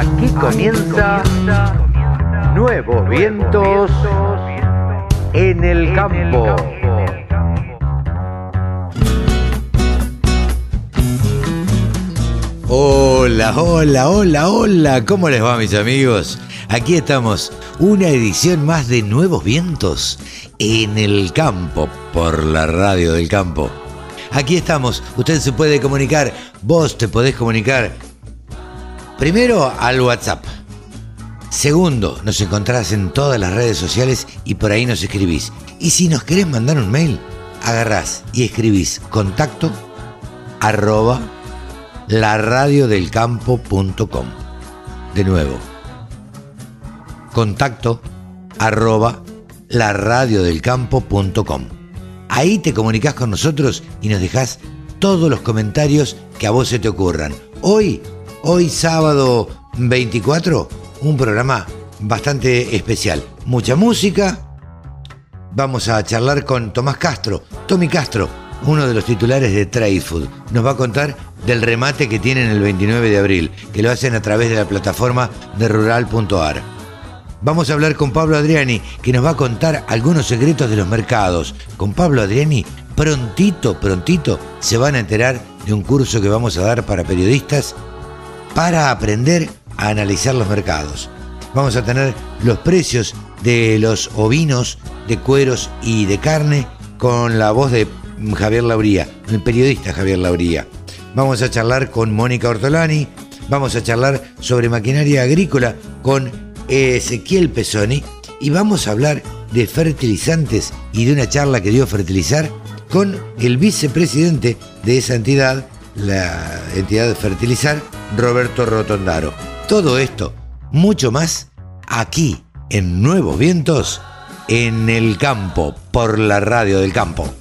Aquí comienza Nuevos Vientos en el Campo. Hola, hola, hola, hola, ¿cómo les va mis amigos? Aquí estamos, una edición más de Nuevos Vientos en el campo, por la radio del campo. Aquí estamos, usted se puede comunicar, vos te podés comunicar primero al WhatsApp. Segundo, nos encontrás en todas las redes sociales y por ahí nos escribís. Y si nos querés mandar un mail, agarrás y escribís contacto arroba laradiodelcampo.com. De nuevo, contacto arroba laradiodelcampo.com. Ahí te comunicas con nosotros y nos dejás todos los comentarios que a vos se te ocurran. Hoy, hoy sábado 24, un programa bastante especial. Mucha música. Vamos a charlar con Tomás Castro, Tommy Castro, uno de los titulares de Trade Food. Nos va a contar del remate que tienen el 29 de abril, que lo hacen a través de la plataforma de rural.ar. Vamos a hablar con Pablo Adriani, que nos va a contar algunos secretos de los mercados. Con Pablo Adriani, prontito, prontito, se van a enterar de un curso que vamos a dar para periodistas para aprender a analizar los mercados. Vamos a tener los precios de los ovinos, de cueros y de carne con la voz de Javier Lauría, el periodista Javier Lauría. Vamos a charlar con Mónica Ortolani, vamos a charlar sobre maquinaria agrícola con Ezequiel Pesoni y vamos a hablar de fertilizantes y de una charla que dio Fertilizar con el vicepresidente de esa entidad, la entidad de Fertilizar, Roberto Rotondaro. Todo esto, mucho más, aquí en Nuevos Vientos, en el campo, por la radio del campo.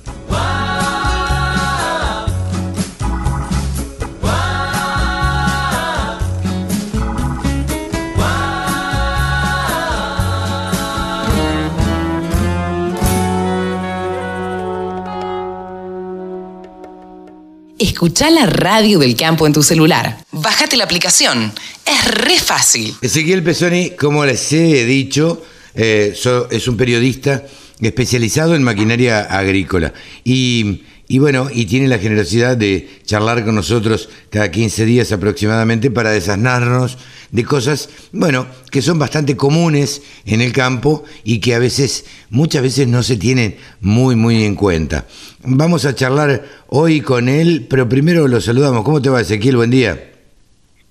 Escucha la radio del campo en tu celular. Bájate la aplicación. Es re fácil. Ezequiel Pesoni, como les he dicho, eh, es un periodista especializado en maquinaria agrícola. Y, y bueno, y tiene la generosidad de charlar con nosotros cada 15 días aproximadamente para desasnarnos de cosas, bueno, que son bastante comunes en el campo y que a veces, muchas veces no se tienen muy, muy en cuenta. Vamos a charlar hoy con él, pero primero lo saludamos. ¿Cómo te va, Ezequiel? Buen día.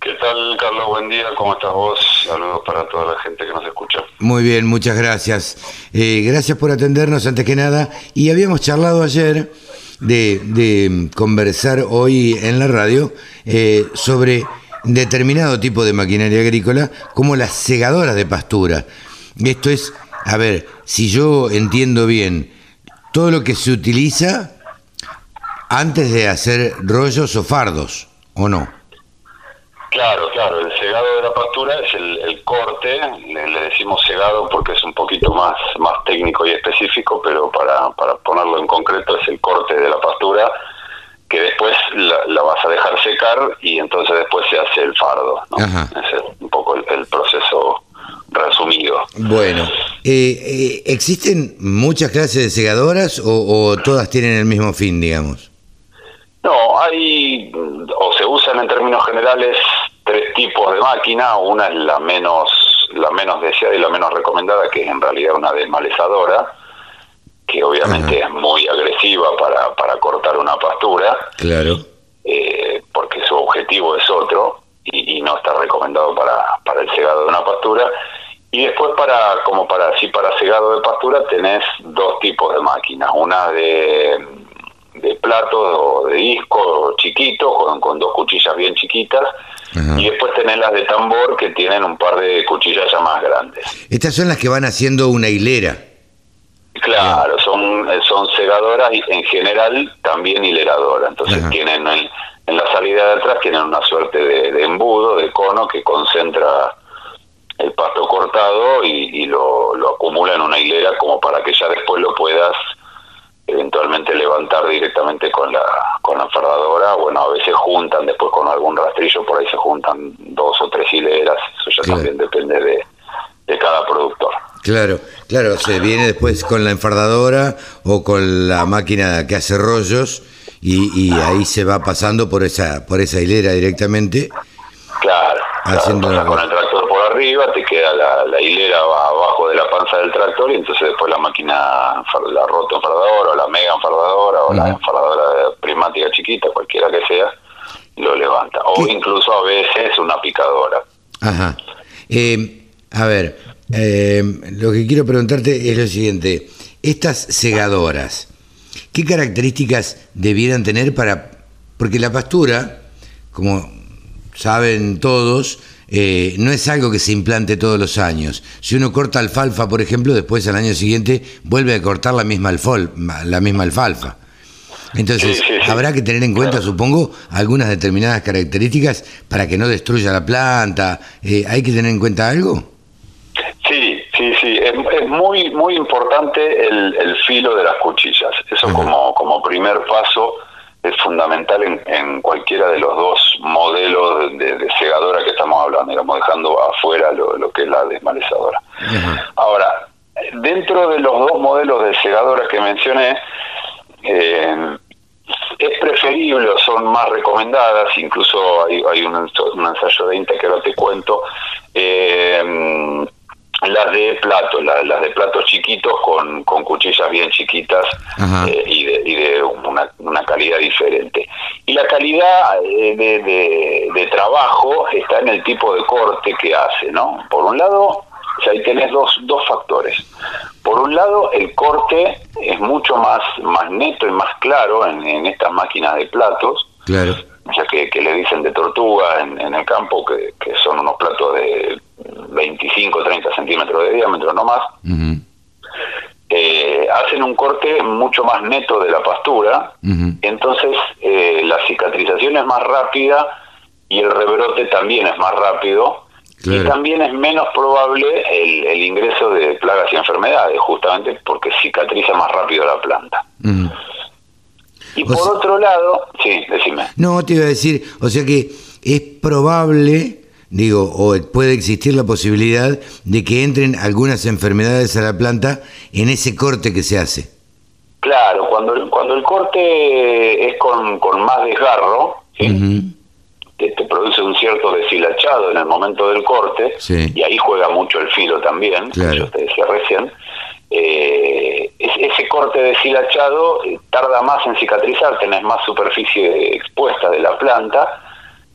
¿Qué tal, Carlos? Buen día, ¿cómo estás vos? Saludos para toda la gente que nos escucha. Muy bien, muchas gracias. Eh, gracias por atendernos antes que nada. Y habíamos charlado ayer de, de conversar hoy en la radio eh, sobre determinado tipo de maquinaria agrícola, como las segadoras de pastura. Esto es, a ver, si yo entiendo bien, todo lo que se utiliza antes de hacer rollos o fardos, ¿o no? Claro, claro, el segado de la pastura corte, le, le decimos segado porque es un poquito más, más técnico y específico, pero para, para ponerlo en concreto es el corte de la pastura que después la, la vas a dejar secar y entonces después se hace el fardo. ¿no? Ese es un poco el, el proceso resumido. Bueno, eh, eh, ¿existen muchas clases de segadoras o, o todas tienen el mismo fin, digamos? No, hay, o se usan en términos generales tres tipos de máquina. Una es la menos, la menos deseada y la menos recomendada, que es en realidad una desmalezadora, que obviamente es muy agresiva para, para cortar una pastura, Claro. eh, porque su objetivo es otro y, y no está recomendado para, para el segado de una pastura. Y después para, como para así para segado de pastura tenés dos tipos de máquinas, una de, de plato o de disco chiquito con, con dos cuchillas bien chiquitas Ajá. y después tenés las de tambor que tienen un par de cuchillas ya más grandes. Estas son las que van haciendo una hilera. Claro, son, eh, son segadoras y en general también hileradoras. Entonces Ajá. tienen en, en la salida de atrás tienen una suerte de, de embudo, de cono que concentra el pasto cortado y, y lo, lo acumula en una hilera como para que ya después lo puedas eventualmente levantar directamente con la con la fardadora. Bueno, a veces juntan después con algún rastrillo, por ahí se juntan dos o tres hileras, es ya Claro. también depende de, de cada productor. Claro, claro, se viene después con la enfardadora o con la máquina que hace rollos y, y ahí se va pasando por esa por esa hilera directamente. Claro, claro, Haciendo la- con el tractor por arriba, te queda la, la hilera del tractor y entonces después la máquina, la roto enfardadora o la mega enfardadora o la enfardadora prismática chiquita, cualquiera que sea, lo levanta. O ¿Qué? incluso a veces una picadora. Ajá. Eh, a ver, eh, lo que quiero preguntarte es lo siguiente. Estas segadoras, ¿qué características debieran tener para... Porque la pastura, como saben todos, eh, no es algo que se implante todos los años. Si uno corta alfalfa, por ejemplo, después al año siguiente vuelve a cortar la misma, alfol- la misma alfalfa. Entonces, Sí, sí, sí. habrá que tener en cuenta, supongo, algunas determinadas características para que no destruya la planta. Eh, ¿Hay que tener en cuenta algo? Sí, sí, sí. Es, es muy muy importante el, el filo de las cuchillas. Eso como, como primer paso es fundamental en, en cualquiera de los dos modelos de, de segadora que estamos hablando, digamos, dejando afuera lo, lo que es la desmalezadora. Ahora, dentro de los dos modelos de segadora que mencioné, eh, es preferible, o son más recomendadas, incluso hay, hay un, enso- un ensayo de INTA que ahora te cuento, eh, las de plato, la- las de platos chiquitos con, con cuchillas bien chiquitas eh, y de, y de una, una calidad diferente. Y la calidad eh, de, de- de trabajo está en el tipo de corte que hace, ¿no? Por un lado, o sea, ahí tenés dos, dos factores. Por un lado, el corte es mucho más, más neto y más claro en, en estas máquinas de platos, Claro. ya que, que le dicen de tortuga en, en el campo, que, que son unos platos de 25, 30 centímetros de diámetro, no más. Eh, hacen un corte mucho más neto de la pastura, entonces eh, la cicatrización es más rápida y el rebrote también es más rápido Claro. y también es menos probable el, el ingreso de plagas y enfermedades, justamente porque cicatriza más rápido la planta. Y O por sea- otro lado, sí, decime. No, te iba a decir, o sea que es probable, digo, o puede existir la posibilidad de que entren algunas enfermedades a la planta en ese corte que se hace. Claro, cuando, el- cuando el corte es con, con más desgarro, ¿sí? Te, te produce un cierto deshilachado en el momento del corte, Sí. y ahí juega mucho el filo también, Claro. yo te decía recién. Eh, es- ese corte deshilachado eh, tarda más en cicatrizar, tenés más superficie expuesta de la planta,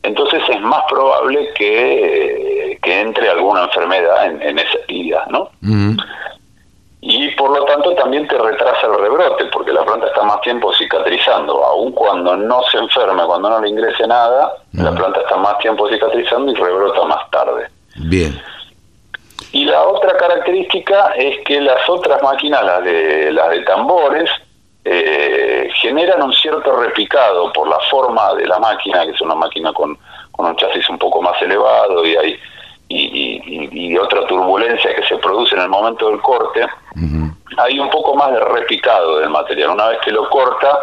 entonces es más probable que, que entre alguna enfermedad en, en esa herida, ¿no? Y por lo tanto también te retrasa el rebrote, porque la planta está más tiempo cicatrizando. Aun cuando no se enferme, cuando no le ingrese nada, la planta está más tiempo cicatrizando y rebrota más tarde. Bien. Y la otra característica es que las otras máquinas, las de, las de tambores, eh, generan un cierto repicado por la forma de la máquina, que es una máquina con, con un chasis un poco más elevado y hay y, y- y- y otra turbulencia que se produce en el momento del corte, hay un poco más de repicado del material. Una vez que lo corta,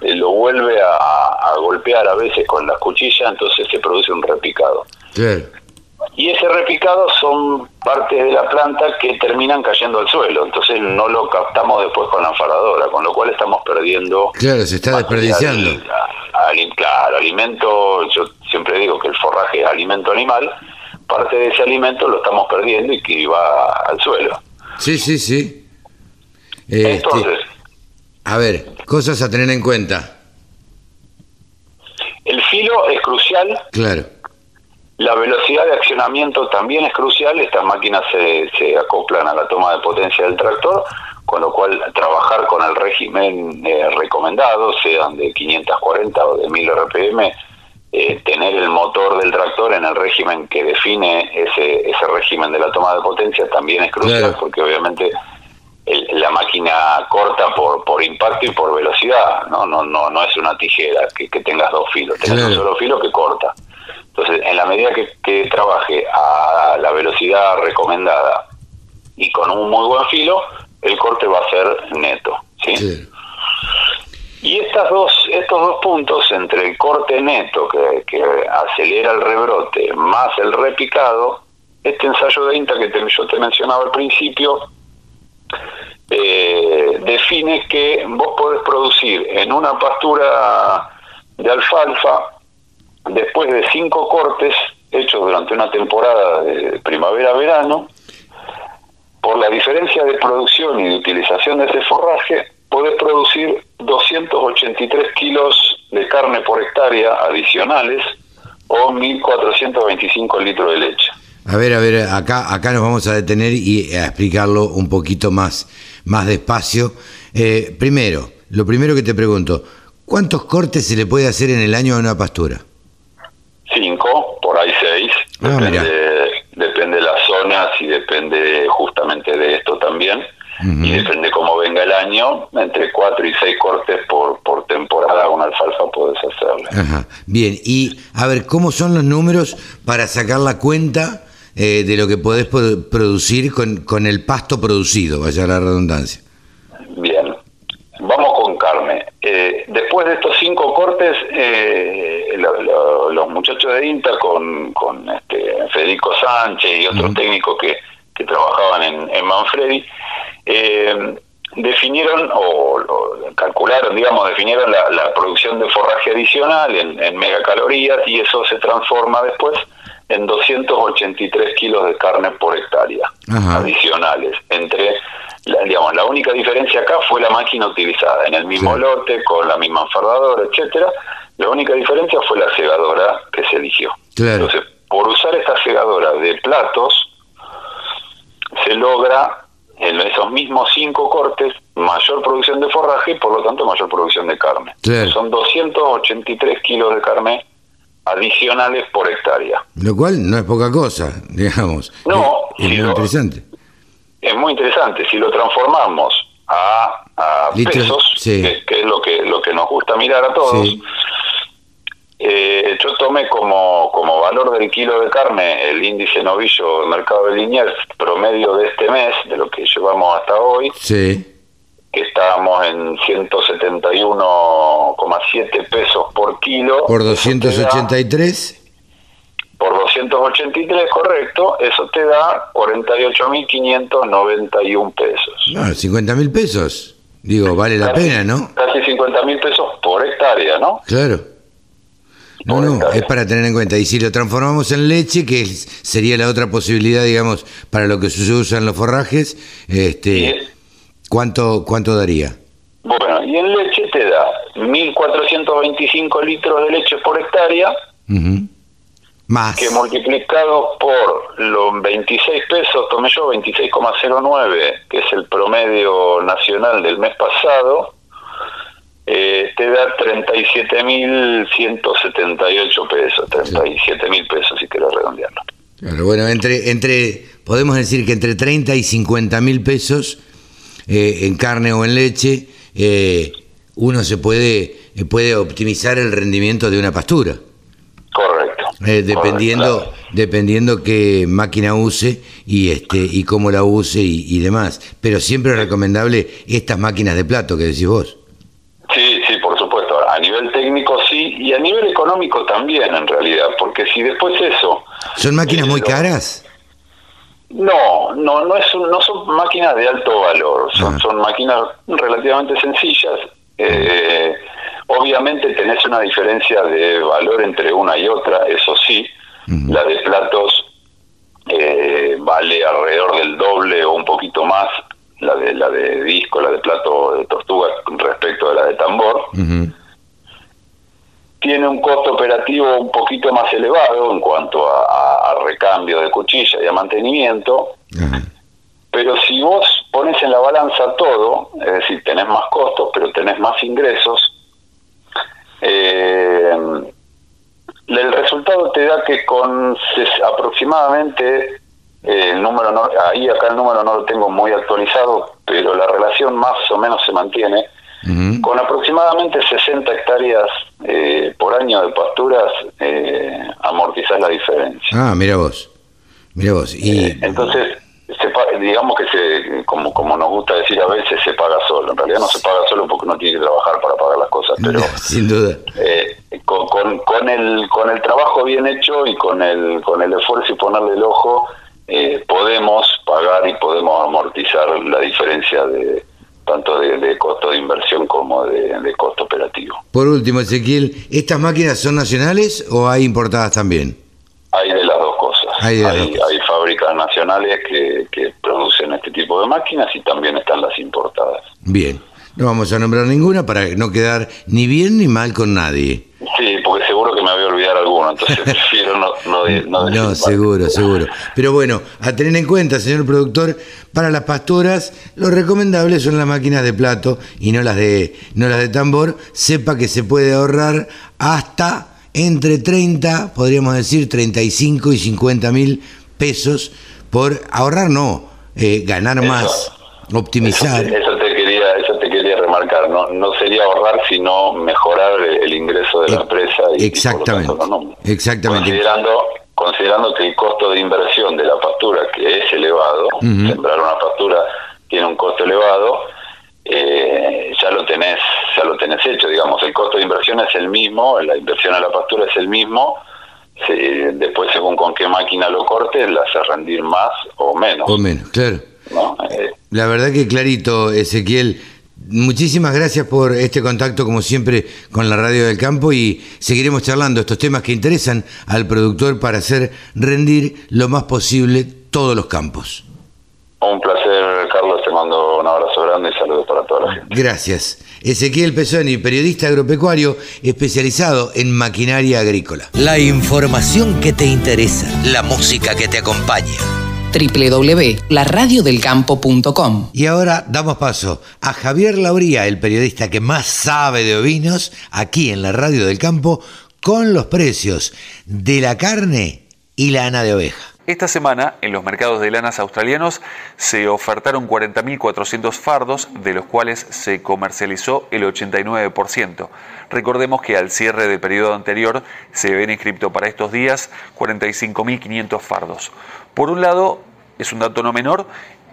eh, lo vuelve a, a golpear a veces con la cuchilla, entonces se produce un repicado. Claro. Y ese repicado son partes de la planta que terminan cayendo al suelo, entonces no lo captamos después con la enfaradora, con lo cual estamos perdiendo... Claro, se está desperdiciando. claro, alimento, yo siempre digo que el forraje es alimento animal, parte de ese alimento lo estamos perdiendo y que va al suelo. Sí, sí, sí. Este, Entonces, a ver, cosas a tener en cuenta. el filo es crucial, Claro. La velocidad de accionamiento también es crucial, estas máquinas se, se acoplan a la toma de potencia del tractor, con lo cual trabajar con el régimen eh, recomendado, sean de 540 o de 1000 RPM, eh, tener el motor del tractor en el régimen que define ese, ese régimen de la toma de potencia también es crucial, porque obviamente el- la máquina corta por, por impacto y por velocidad, ¿no? No, no, no es una tijera que, que tengas dos filos, tenés Claro. un solo filo que corta. Entonces, en la medida que, que trabaje a la velocidad recomendada y con un muy buen filo, el corte va a ser neto. ¿sí? Y estas dos, estos dos puntos entre el corte neto que, que acelera el rebrote más el repicado este ensayo de INTA que te- yo te mencionaba al principio eh, define que vos podés producir en una pastura de alfalfa, después de cinco cortes hechos durante una temporada de primavera-verano, por la diferencia de producción y de utilización de ese forraje, podés producir 283 kilos de carne por hectárea adicionales o 1.425 litros de leche. A ver, a ver, acá, acá nos vamos a detener y a explicarlo un poquito más, más despacio. Eh, primero, lo primero que te pregunto, ¿cuántos cortes se le puede hacer en el año a una pastura? Cinco, por ahí seis, Ah, depende, depende de las zonas y depende justamente de esto también. Y depende cómo venga el año, entre cuatro y seis cortes por, por temporada una alfalfa podés hacerle. Ajá. Bien, y a ver, ¿cómo son los números para sacar la cuenta eh, de lo que podés pro- producir con, con el pasto producido, vaya la redundancia? Bien, vamos con carne. Eh, después de estos cinco cortes, eh, lo- lo- los muchachos de INTA con, con este, Federico Sánchez y otros técnicos que, que trabajaban en, en Manfredi, eh, definieron o, o calcularon, digamos, definieron la, la producción de forraje adicional en, en megacalorías y eso se transforma después en 283 kilos de carne por hectárea adicionales. Entre, la, digamos, la única diferencia acá fue la máquina utilizada en el mismo Sí. lote, con la misma enfardadora, etcétera. La única diferencia fue la segadora que se eligió. Claro. Entonces, por usar esta segadora de platos, se logra en esos mismos cinco cortes mayor producción de forraje y por lo tanto mayor producción de carne. Claro. Son 283 kilos de carne adicionales por hectárea. Lo cual no es poca cosa, digamos. No, es, muy interesante. Es muy interesante. Si lo transformamos a, pesos, sí. que, que es lo que, lo que nos gusta mirar a todos, Sí. eh, yo tomé como, como valor del kilo de carne el índice novillo del mercado de Liniers promedio de este mes, de lo que llevamos hasta hoy, Sí, que estábamos en 171,7 pesos por kilo. por Eso te da- 283. Por 283, correcto, eso te da 48.591 pesos. No, 50 mil pesos. Digo, vale la Casi- pena, ¿no? Casi 50 mil pesos por hectárea, ¿no? Claro. No, Por no, hectárea. es para tener en cuenta. Y si lo transformamos en leche, que sería la otra posibilidad, digamos, para lo que se usan los forrajes, este, ¿cuánto, ¿cuánto daría? bueno, y en leche te da 1.425 litros de leche por hectárea, Ujú. Más. que multiplicado por los 26 pesos, tomé yo 26,09, que es el promedio nacional del mes pasado, eh, te da 37.178 pesos, 37.000 pesos si quieres redondearlo. Claro, bueno, entre, entre, podemos decir que entre 30 y 50 mil pesos eh, en carne o en leche, eh, uno se puede, eh, puede optimizar el rendimiento de una pastura. Correcto. Eh, dependiendo Correcto, claro. dependiendo qué máquina use y este y cómo la use y, y demás pero siempre es recomendable estas máquinas de plato que decís vos Sí, sí, por supuesto. A nivel técnico sí, y a nivel económico también, en realidad, porque si después eso... son máquinas eh, muy lo- caras No, no, no, es, un- no son máquinas de alto valor, son, Ah. son máquinas relativamente sencillas. Eh, obviamente tenés una diferencia de valor entre una y otra, eso sí. La de platos eh, vale alrededor del doble o un poquito más, la de la de disco, la de plato de tortuga respecto de la de tambor. Tiene un costo operativo un poquito más elevado en cuanto a, a- a recambio de cuchilla y a mantenimiento. Pero si vos pones en la balanza todo, es decir, tenés más costos, pero tenés más ingresos, eh, el resultado te da que con aproximadamente, eh, el número no, ahí acá el número no lo tengo muy actualizado, pero la relación más o menos se mantiene, con aproximadamente 60 hectáreas eh, por año de pasturas, eh, amortizás la diferencia. ah mira vos mira vos y Eh, entonces, se digamos que se, como, como nos gusta decir a veces, se paga solo. En realidad no se paga solo porque uno tiene que trabajar para pagar las cosas, pero sin duda eh, con, con, con el, con el trabajo bien hecho y con el, con el esfuerzo y ponerle el ojo, eh, podemos pagar y podemos amortizar la diferencia de tanto de, costo de inversión como de, costo operativo. Por último, Ezequiel, ¿estas máquinas son nacionales o hay importadas también? Hay de las dos cosas. Hay, fábricas nacionales que, que producen este tipo de máquinas y también están las importadas. Bien, no vamos a nombrar ninguna para no quedar ni bien ni mal con nadie. Sí, porque seguro que me voy a olvidar alguno, entonces prefiero no, no, no, no seguro, seguro. Pero bueno, a tener en cuenta, señor productor, para las pastoras, lo recomendable son las máquinas de plato y no las de, no las de tambor. Sepa que se puede ahorrar hasta entre 30, podríamos decir 35 y 50 mil pesos por ahorrar, no, eh, ganar más, optimizar. Eso, te quería, eso te quería remarcar, no, no sería ahorrar, sino mejorar el ingreso de la empresa. Y, exactamente. exactamente. Considerando, considerando que el costo de inversión de la pastura, que es elevado, sembrar una pastura tiene un costo elevado, eh, ya lo tenés ya lo tenés hecho digamos el costo de inversión es el mismo la inversión a la pastura es el mismo después según con qué máquina lo cortes la hace rendir más o menos o menos claro eh, la verdad que clarito Ezequiel Muchísimas gracias por este contacto, como siempre, con la Radio del Campo y seguiremos charlando estos temas que interesan al productor para hacer rendir lo más posible todos los campos. Un placer, Carlos. Te mando un abrazo para toda la gente. Gracias. Ezequiel Pesoni, periodista agropecuario especializado en maquinaria agrícola. La información que te interesa, la música que te acompaña www.laradiodelcampo.com. Y ahora damos paso a Javier Lauría, el periodista que más sabe de ovinos, aquí en la Radio del Campo, con los precios de la carne y lana de oveja. Esta semana, en los mercados de lanas australianos, se ofertaron 40.400 fardos, de los cuales se comercializó el 89%. Recordemos que al cierre del periodo anterior se habían inscrito para estos días 45.500 fardos. Por un lado, es un dato no menor,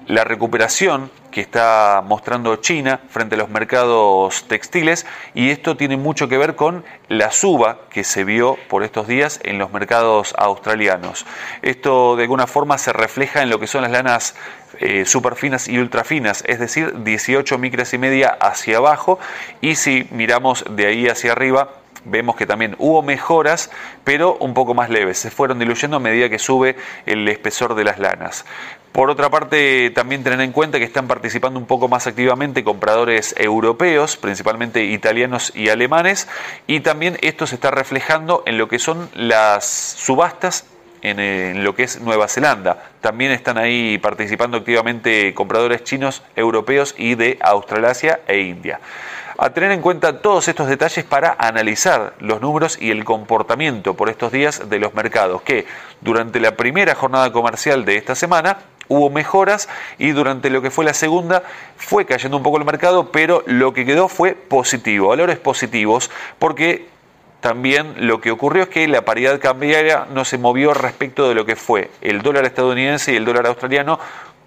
la recuperación que está mostrando China frente a los mercados textiles y esto tiene mucho que ver con la suba que se vio por estos días en los mercados australianos. Esto de alguna forma se refleja en lo que son las lanas eh, superfinas y ultrafinas, es decir, 18 micras y media hacia abajo y si miramos de ahí hacia arriba vemos que también hubo mejoras, pero un poco más leves. Se fueron diluyendo a medida que sube el espesor de las lanas. Por otra parte, también tener en cuenta que están participando un poco más activamente compradores europeos, principalmente italianos y alemanes, y también esto se está reflejando en lo que son las subastas en, lo que es Nueva Zelanda. También están ahí participando activamente compradores chinos, europeos y de Australasia e India a tener en cuenta todos estos detalles para analizar los números y el comportamiento por estos días de los mercados, que durante la primera jornada comercial de esta semana hubo mejoras y durante lo que fue la segunda fue cayendo un poco el mercado, pero lo que quedó fue positivo, valores positivos, porque también lo que ocurrió es que la paridad cambiaria no se movió respecto de lo que fue el dólar estadounidense y el dólar australiano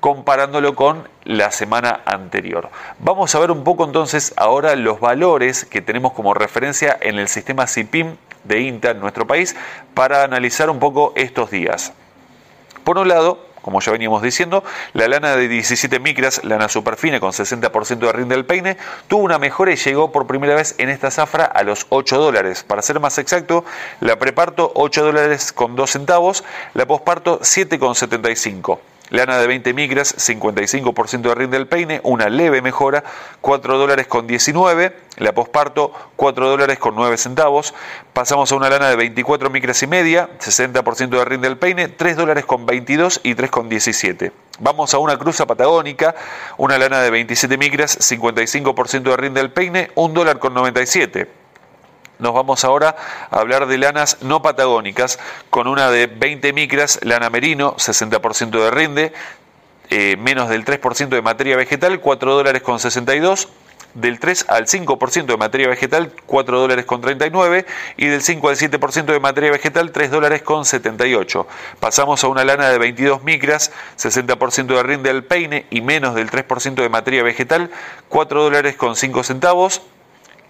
comparándolo con la semana anterior. Vamos a ver un poco entonces ahora los valores que tenemos como referencia en el sistema CIPIM de INTA en nuestro país para analizar un poco estos días. Por un lado, como ya veníamos diciendo, la lana de 17 micras, lana superfina con 60% de rinde del peine, tuvo una mejora y llegó por primera vez en esta zafra a los 8 dólares. Para ser más exacto, la preparto 8 dólares con 2 centavos, la posparto 7,75. Lana de 20 micras, 55% de rinde del peine, una leve mejora, 4 dólares con 19. La posparto, 4 dólares con 9 centavos. Pasamos a una lana de 24 micras y media, 60% de rinde del peine, 3 dólares con 22 y 3 con 17. Vamos a una cruza patagónica, una lana de 27 micras, 55% de rinde del peine, 1 dólar con 97. Nos vamos ahora a hablar de lanas no patagónicas, con una de 20 micras, lana merino, 60% de rinde, eh, menos del 3% de materia vegetal, 4 dólares con 62 del 3 al 5% de materia vegetal, 4 dólares con 39, y del 5 al 7% de materia vegetal, 3 dólares con 78. Pasamos a una lana de 22 micras, 60% de rinde al peine y menos del 3% de materia vegetal, 4 dólares con 5 centavos,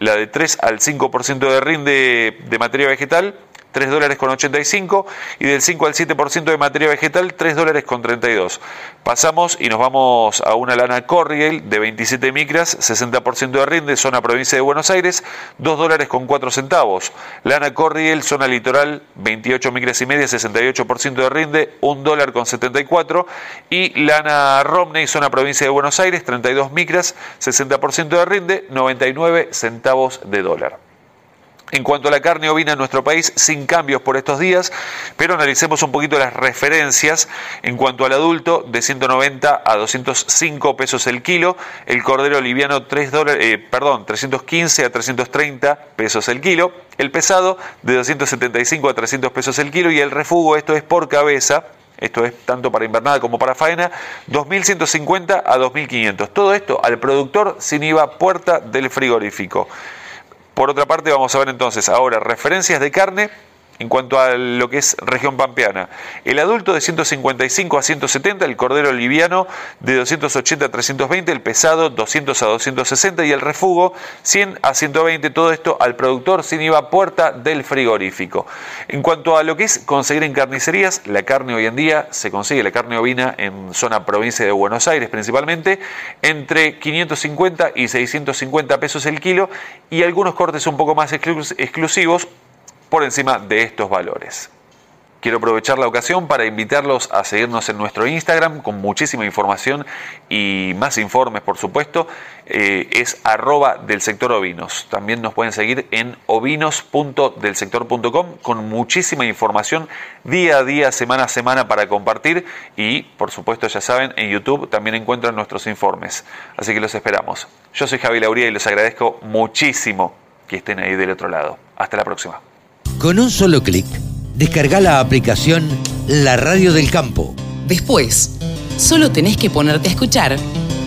la de 3 al 5% de rinde de materia vegetal, 3 dólares con 85 y del 5 al 7% de materia vegetal 3 dólares con 32. Pasamos y nos vamos a una lana Corriel de 27 micras, 60% de rinde, zona provincia de Buenos Aires, 2 dólares con 4 centavos. Lana Corriel, zona litoral, 28 micras y media, 68% de rinde, 1 dólar con 74. Y lana Romney, zona provincia de Buenos Aires, 32 micras, 60% de rinde, 99 centavos de dólar. En cuanto a la carne ovina en nuestro país, sin cambios por estos días, pero analicemos un poquito las referencias. En cuanto al adulto, de 190 a 205 pesos el kilo, el cordero liviano 3 dólares, eh, perdón, 315 a 330 pesos el kilo, el pesado de 275 a 300 pesos el kilo y el refugo, esto es por cabeza, esto es tanto para invernada como para faena, 2.150 a 2.500. Todo esto al productor sin IVA puerta del frigorífico. Por otra parte, vamos a ver entonces ahora referencias de carne en cuanto a lo que es región pampeana. El adulto de 155 a 170, el cordero liviano de 280 a 320, el pesado 200 a 260 y el refugo 100 a 120, todo esto al productor sin IVA puerta del frigorífico. En cuanto a lo que es conseguir en carnicerías, la carne hoy en día se consigue, la carne ovina en zona provincia de Buenos Aires principalmente, entre 550 y 650 pesos el kilo y algunos cortes un poco más exclusivos por encima de estos valores. Quiero aprovechar la ocasión para invitarlos a seguirnos en nuestro Instagram con muchísima información y más informes, por supuesto. Eh, es arroba del sector ovinos. También nos pueden seguir en ovinos.delsector.com con muchísima información día a día, semana a semana para compartir. Y, por supuesto, ya saben, en YouTube también encuentran nuestros informes. Así que los esperamos. Yo soy Javi Lauría y les agradezco muchísimo que estén ahí del otro lado. Hasta la próxima. Con un solo clic, descarga la aplicación La Radio del Campo. Después, solo tenés que ponerte a escuchar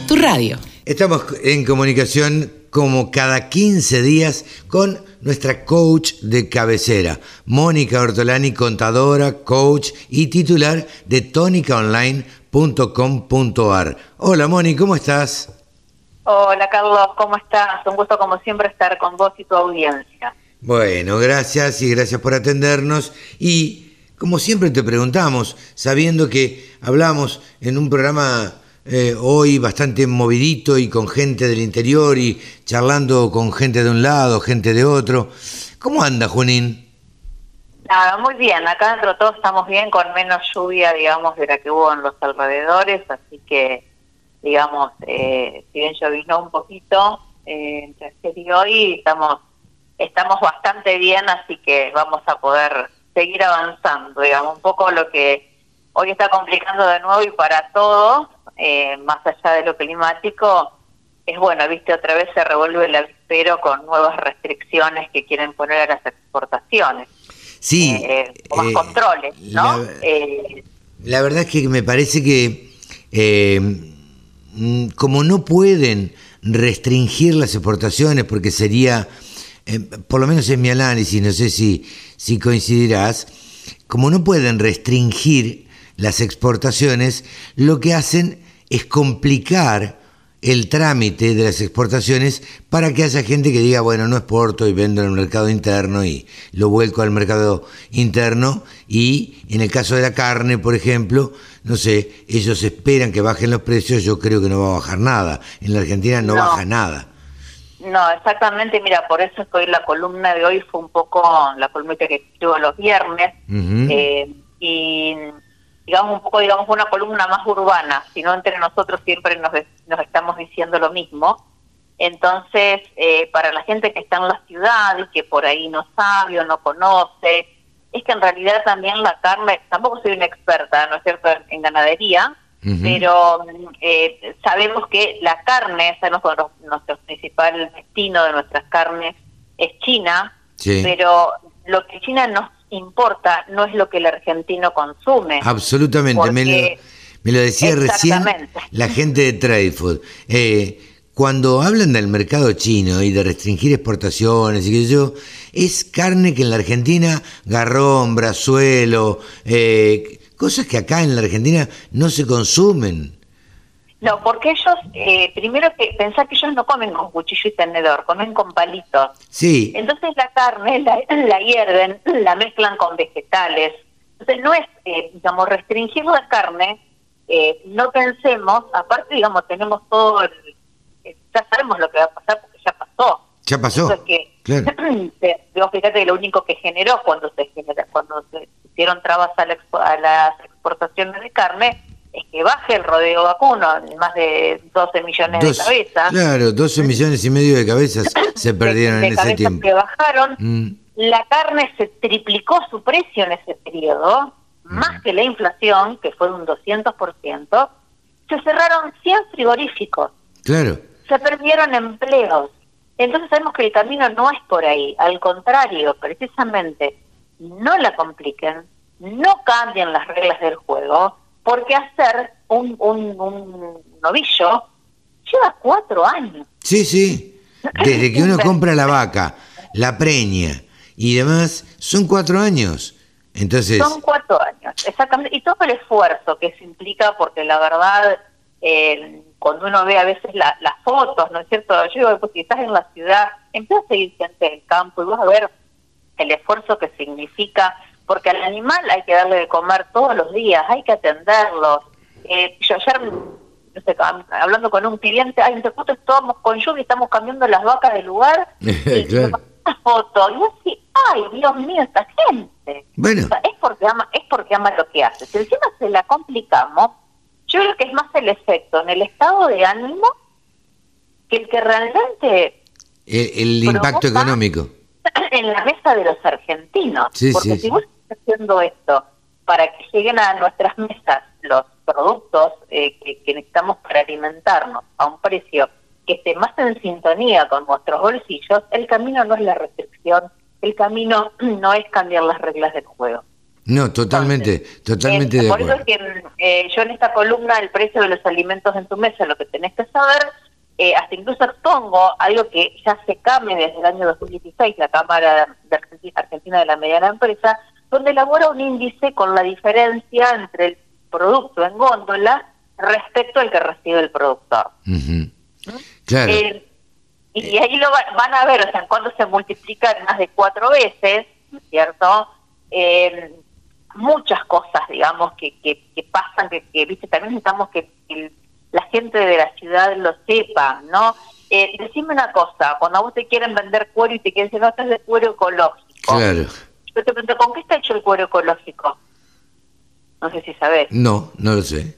tu radio. Estamos en comunicación como cada 15 días con nuestra coach de cabecera, Mónica Ortolani, contadora, coach y titular de tónicaonline.com.ar. Hola Moni, ¿cómo estás? Hola Carlos, ¿cómo estás? Un gusto como siempre estar con vos y tu audiencia. Bueno, gracias y gracias por atendernos. Y como siempre te preguntamos, sabiendo que hablamos en un programa eh, hoy bastante movidito y con gente del interior y charlando con gente de un lado, gente de otro, ¿cómo anda Junín? Nada, muy bien, acá dentro de todos estamos bien, con menos lluvia, digamos, de la que hubo en los alrededores, así que, digamos, eh, si bien llovinó un poquito eh, entre ayer y hoy, estamos estamos bastante bien, así que vamos a poder seguir avanzando, digamos, un poco lo que hoy está complicando de nuevo y para todos, eh, más allá de lo climático, es bueno, viste, otra vez se revuelve el avispero con nuevas restricciones que quieren poner a las exportaciones. Sí. Eh, o más eh, controles, ¿no? La, la, verdad es que me parece que mm, como no pueden restringir las exportaciones porque sería eh, por lo menos en mi análisis, no sé si, si coincidirás, como no pueden restringir las exportaciones, lo que hacen es complicar el trámite de las exportaciones para que haya gente que diga, bueno, no exporto y vendo en el mercado interno y lo vuelco al mercado interno y en el caso de la carne, por ejemplo, no sé, ellos esperan que bajen los precios, yo creo que no va a bajar nada. En la Argentina no. baja nada. No, exactamente, mira, por eso estoy la columna de hoy fue un poco la columna que escribo los viernes eh, y digamos un poco, digamos, una columna más urbana, si no entre nosotros siempre nos, nos estamos diciendo lo mismo. Entonces, eh, para la gente que está en la ciudad y que por ahí no sabe o no conoce, es que en realidad también la carne, tampoco soy una experta, ¿no es cierto?, en ganadería, pero eh, sabemos que la carne, es nuestro, nuestro principal destino de nuestras carnes es China, pero lo que China nos importa no es lo que el argentino consume. Absolutamente, me, lo, me, lo, decía recién la gente de Trade Food. Eh, cuando hablan del mercado chino y de restringir exportaciones y que yo, es carne que en la Argentina, garrón, brazuelo, eh, cosas que acá en la Argentina no se consumen. No, porque ellos, eh, primero que pensá que ellos no comen con cuchillo y tenedor, comen con palitos. Sí. Entonces la carne la, la hierven, la mezclan con vegetales. Entonces no es, eh, digamos, restringir la carne, eh, no pensemos, aparte, digamos, tenemos todo, el, ya sabemos lo que va a pasar porque ya pasó. Ya pasó. Entonces, que, claro. fíjate que lo único que generó cuando se cuando se hicieron trabas a, la, a las exportaciones de carne es que baje el rodeo vacuno, más de 12 millones de cabezas. Claro, 12 millones y medio de cabezas se perdieron en ese tiempo. que bajaron, mm. la carne se triplicó su precio en ese periodo, mm. más que la inflación, que fue un 200%, se cerraron 100 frigoríficos. Claro. Se perdieron empleos. Entonces sabemos que el camino no es por ahí, al contrario, precisamente, no la compliquen, no cambien las reglas del juego, porque hacer un, un, novillo lleva cuatro años. Sí, sí. Desde que uno compra la vaca, la preña y demás, son cuatro años. Entonces... Son cuatro años, exactamente. Y todo el esfuerzo que se implica, porque la verdad, eh, cuando uno ve a veces las fotos, ¿no es cierto? Yo digo, pues si estás en la ciudad, empieza a seguir gente del campo y vas a ver el esfuerzo que significa porque al animal hay que darle de comer todos los días, hay que atenderlo. Eh, yo ayer, no sé, hablando con un cliente, ay, nosotros estamos con lluvia, estamos cambiando las vacas del lugar, y claro. una foto, y yo así, ay, Dios mío, esta gente. Bueno. es porque ama, es porque ama lo que hace. Si encima se la complicamos, yo creo que es más el efecto en el estado de ánimo que el que realmente... El, impacto económico. En la mesa de los argentinos. porque si vos haciendo esto para que lleguen a nuestras mesas los productos eh, que, necesitamos para alimentarnos a un precio que esté más en sintonía con nuestros bolsillos, el camino no es la restricción, el camino no es cambiar las reglas del juego. No, totalmente, totalmente de acuerdo. Por eso es que eh, yo en esta columna, el precio de los alimentos en tu mesa, lo que tenés que saber, eh, hasta incluso expongo algo que ya se cambia desde el año 2016, la Cámara de Argentina de la Mediana Empresa, donde elabora un índice con la diferencia entre el producto en góndola respecto al que recibe el productor. Claro. Eh, y ahí lo van a ver, o sea, cuando se multiplican más de cuatro veces, ¿cierto? Eh, muchas cosas, digamos, que, que, pasan, que, que, viste, también necesitamos que la gente de la ciudad lo sepa, ¿no? Eh, decime una cosa, cuando a vos te quieren vender cuero y te quieren decir, no, estás de cuero ecológico. Claro yo te pregunto, ¿con qué está hecho el cuero ecológico? No sé si sabes. No, no lo sé.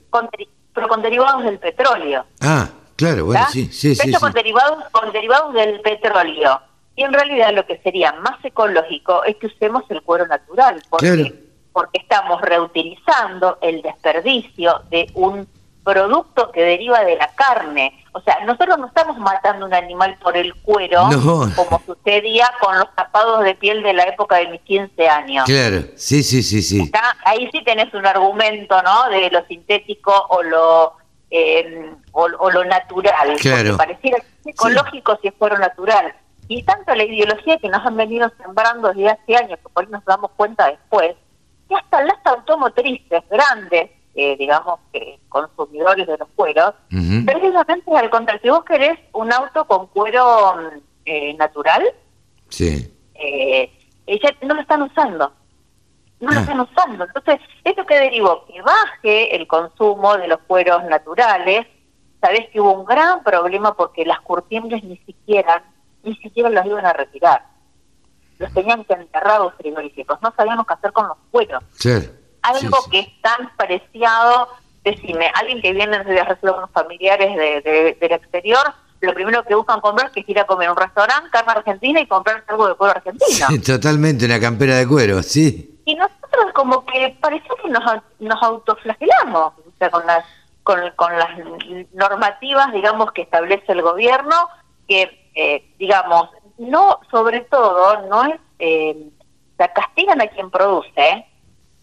pero con derivados del petróleo. Ah, claro, bueno, sí, sí, sí. Con, Derivados, con derivados del petróleo. Y en realidad lo que sería más ecológico es que usemos el cuero natural. Porque, porque estamos reutilizando el desperdicio de un producto que deriva de la carne. O sea, nosotros no estamos matando un animal por el cuero, como sucedía con los tapados de piel de la época de mis 15 años. Claro, sí, sí, sí, sí. ahí sí tenés un argumento, ¿no? De lo sintético o lo eh, o, lo natural. Claro. pareciera ecológico si fuera natural. Y tanto la ideología que nos han venido sembrando desde hace años, que por ahí nos damos cuenta después, que hasta las automotrices grandes eh, digamos, consumidores de los cueros, precisamente al contrario, si vos querés un auto con cuero eh, natural, sí. eh, no lo están usando. No lo ah. están usando. Entonces, ¿esto que derivó? Que baje el consumo de los cueros naturales. Sabés que hubo un gran problema porque las curtiembres ni siquiera, ni siquiera los iban a retirar. Los tenían que enterrar los frigoríficos. No sabíamos qué hacer con los cueros. Sí algo que es tan preciado, decime, alguien que viene de unos familiares de, del exterior, lo primero que buscan comprar es ir a comer un restaurante, carne argentina y comprar algo de cuero argentino. Sí, totalmente, una campera de cuero, sí. Y nosotros como que parece que nos, nos autoflagelamos, o sea, con las, con, con las normativas, digamos, que establece el gobierno, que, eh, digamos, no, sobre todo, no es, eh, o castigan a quien produce,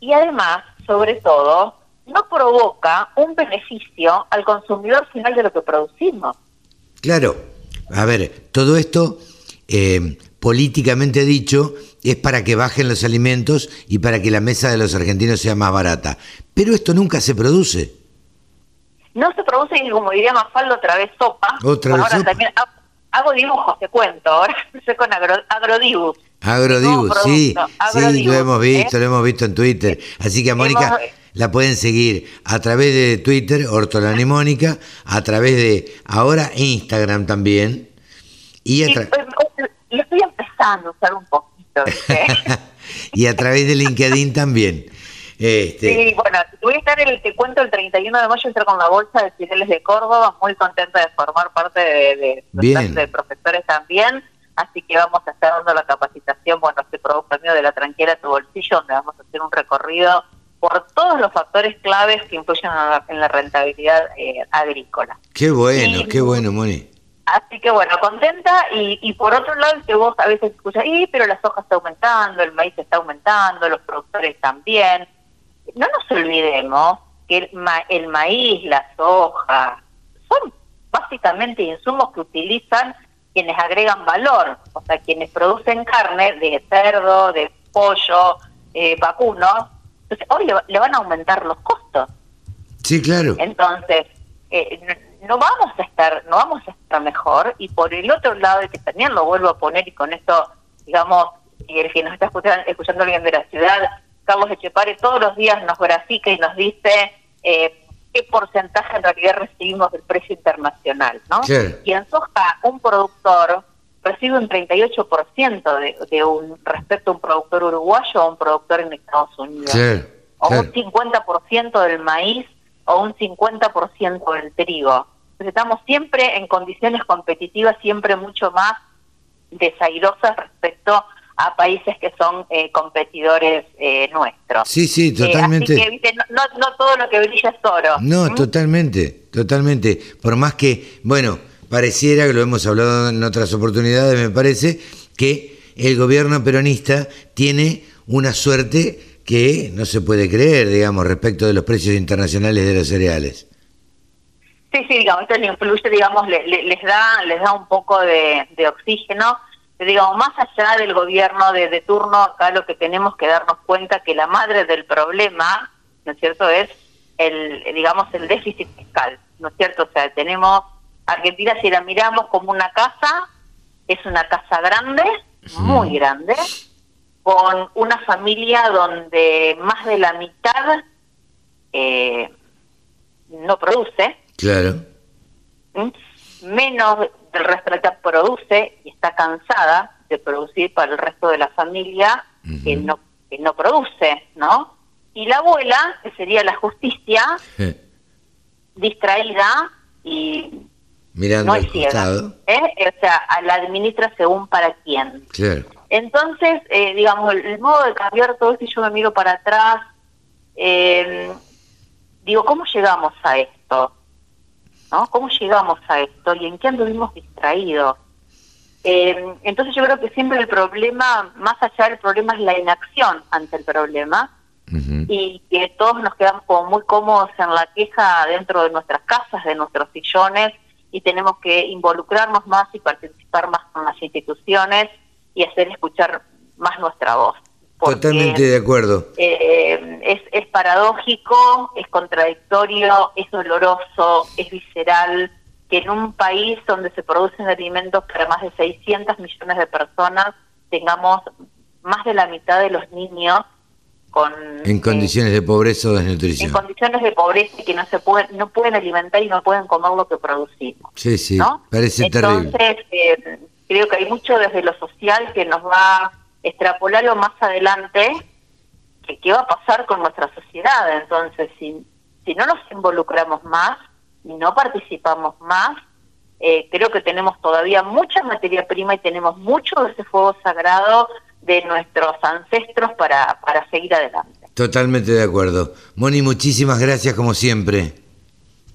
y además, sobre todo, no provoca un beneficio al consumidor final de lo que producimos. Claro, a ver, todo esto, eh, políticamente dicho, es para que bajen los alimentos y para que la mesa de los argentinos sea más barata. Pero esto nunca se produce. no se produce, como diría Mafalda, otra vez sopa. Otra vez ahora también hago, dibujos, te cuento, ahora estoy con agro, agrodibus. Agrodibus, sí, sí, lo hemos visto, ¿eh? lo hemos visto en Twitter. Así que a Mónica la pueden seguir a través de Twitter, Hortolani Mónica, a través de ahora Instagram también. Y pues, lo estoy empezando a usar un poquito. y a través de LinkedIn también. Este... Sí, bueno, voy a estar, el, te cuento, el 31 de mayo estar con la Bolsa de Cireles de Córdoba, muy contenta de formar parte de, de, profesores también, así que vamos a estar dando la capacitación, bueno, este producto mío de la tranquera tu bolsillo, donde vamos a hacer un recorrido por todos los factores claves que influyen en la, rentabilidad eh, agrícola. Qué bueno, qué bueno, Moni. Así que bueno, contenta y, y por otro lado que vos a veces escuchas, y pero la soja está aumentando, el maíz está aumentando, los productores también no nos olvidemos que el, el maíz, la soja, son básicamente insumos que utilizan quienes agregan valor, o sea, quienes producen carne de cerdo, de pollo, eh, vacuno, entonces hoy le, van a aumentar los costos. Sí, claro. Entonces, eh, no, vamos a estar, no vamos a estar mejor, y por el otro lado, que también lo vuelvo a poner, y con esto, digamos, y el que nos está escuchando, escuchando alguien de la ciudad, Carlos Echepare todos los días nos grafica y nos dice eh, qué porcentaje en realidad recibimos del precio internacional, ¿no? Y en soja, un productor recibe un 38% de, de un respecto a un productor uruguayo o un productor en Estados Unidos. O un 50% del maíz o un 50% del trigo. Entonces estamos siempre en condiciones competitivas, siempre mucho más desairosas respecto a países que son eh, competidores eh, nuestros. Sí, sí, eh, totalmente. No, no, todo lo que brilla es oro. No, ¿Mm? totalmente, totalmente. Por más que, bueno, pareciera, que lo hemos hablado en otras oportunidades, me parece, que el gobierno peronista tiene una suerte que no se puede creer, digamos, respecto de los precios internacionales de los cereales. Sí, sí, digamos, esto le influye, digamos, les da les da un poco de, de oxígeno digamos, más allá del gobierno de, turno, acá lo que tenemos que darnos cuenta que la madre del problema, ¿no es cierto?, es el, digamos, el déficit fiscal, ¿no es cierto? O sea, tenemos, Argentina si la miramos como una casa, es una casa grande, muy grande, con una familia donde más de la mitad eh, no produce. Claro. ¿Mm? Menos el resto de la produce y está cansada de producir para el resto de la familia que, no, que no produce, ¿no? Y la abuela, que sería la justicia, distraída y Mirando no es ciega, ¿eh? O sea, la administra según para quién. Entonces, eh, digamos, el, modo de cambiar todo esto, y yo me miro para atrás, eh, digo, ¿cómo llegamos a esto? ¿Cómo llegamos a esto y en qué anduvimos distraídos? Eh, entonces yo creo que siempre el problema, más allá del problema, es la inacción ante el problema y que todos nos quedamos como muy cómodos en la queja dentro de nuestras casas, de nuestros sillones y tenemos que involucrarnos más y participar más con las instituciones y hacer escuchar más nuestra voz. Totalmente de acuerdo. Eh, es, es paradójico, es contradictorio, es doloroso, es visceral que en un país donde se producen alimentos para más de 600 millones de personas tengamos más de la mitad de los niños con en condiciones de pobreza o desnutrición. En condiciones de pobreza y que no se pueden no pueden alimentar y no pueden comer lo que producimos. Sí, sí, parece terrible. Entonces, eh, creo que hay mucho desde lo social que nos va extrapolarlo más adelante, que qué va a pasar con nuestra sociedad. Entonces, si, si no nos involucramos más y no participamos más, eh, creo que tenemos todavía mucha materia prima y tenemos mucho de ese fuego sagrado de nuestros ancestros para, para seguir adelante. Totalmente de acuerdo. Moni, muchísimas gracias como siempre.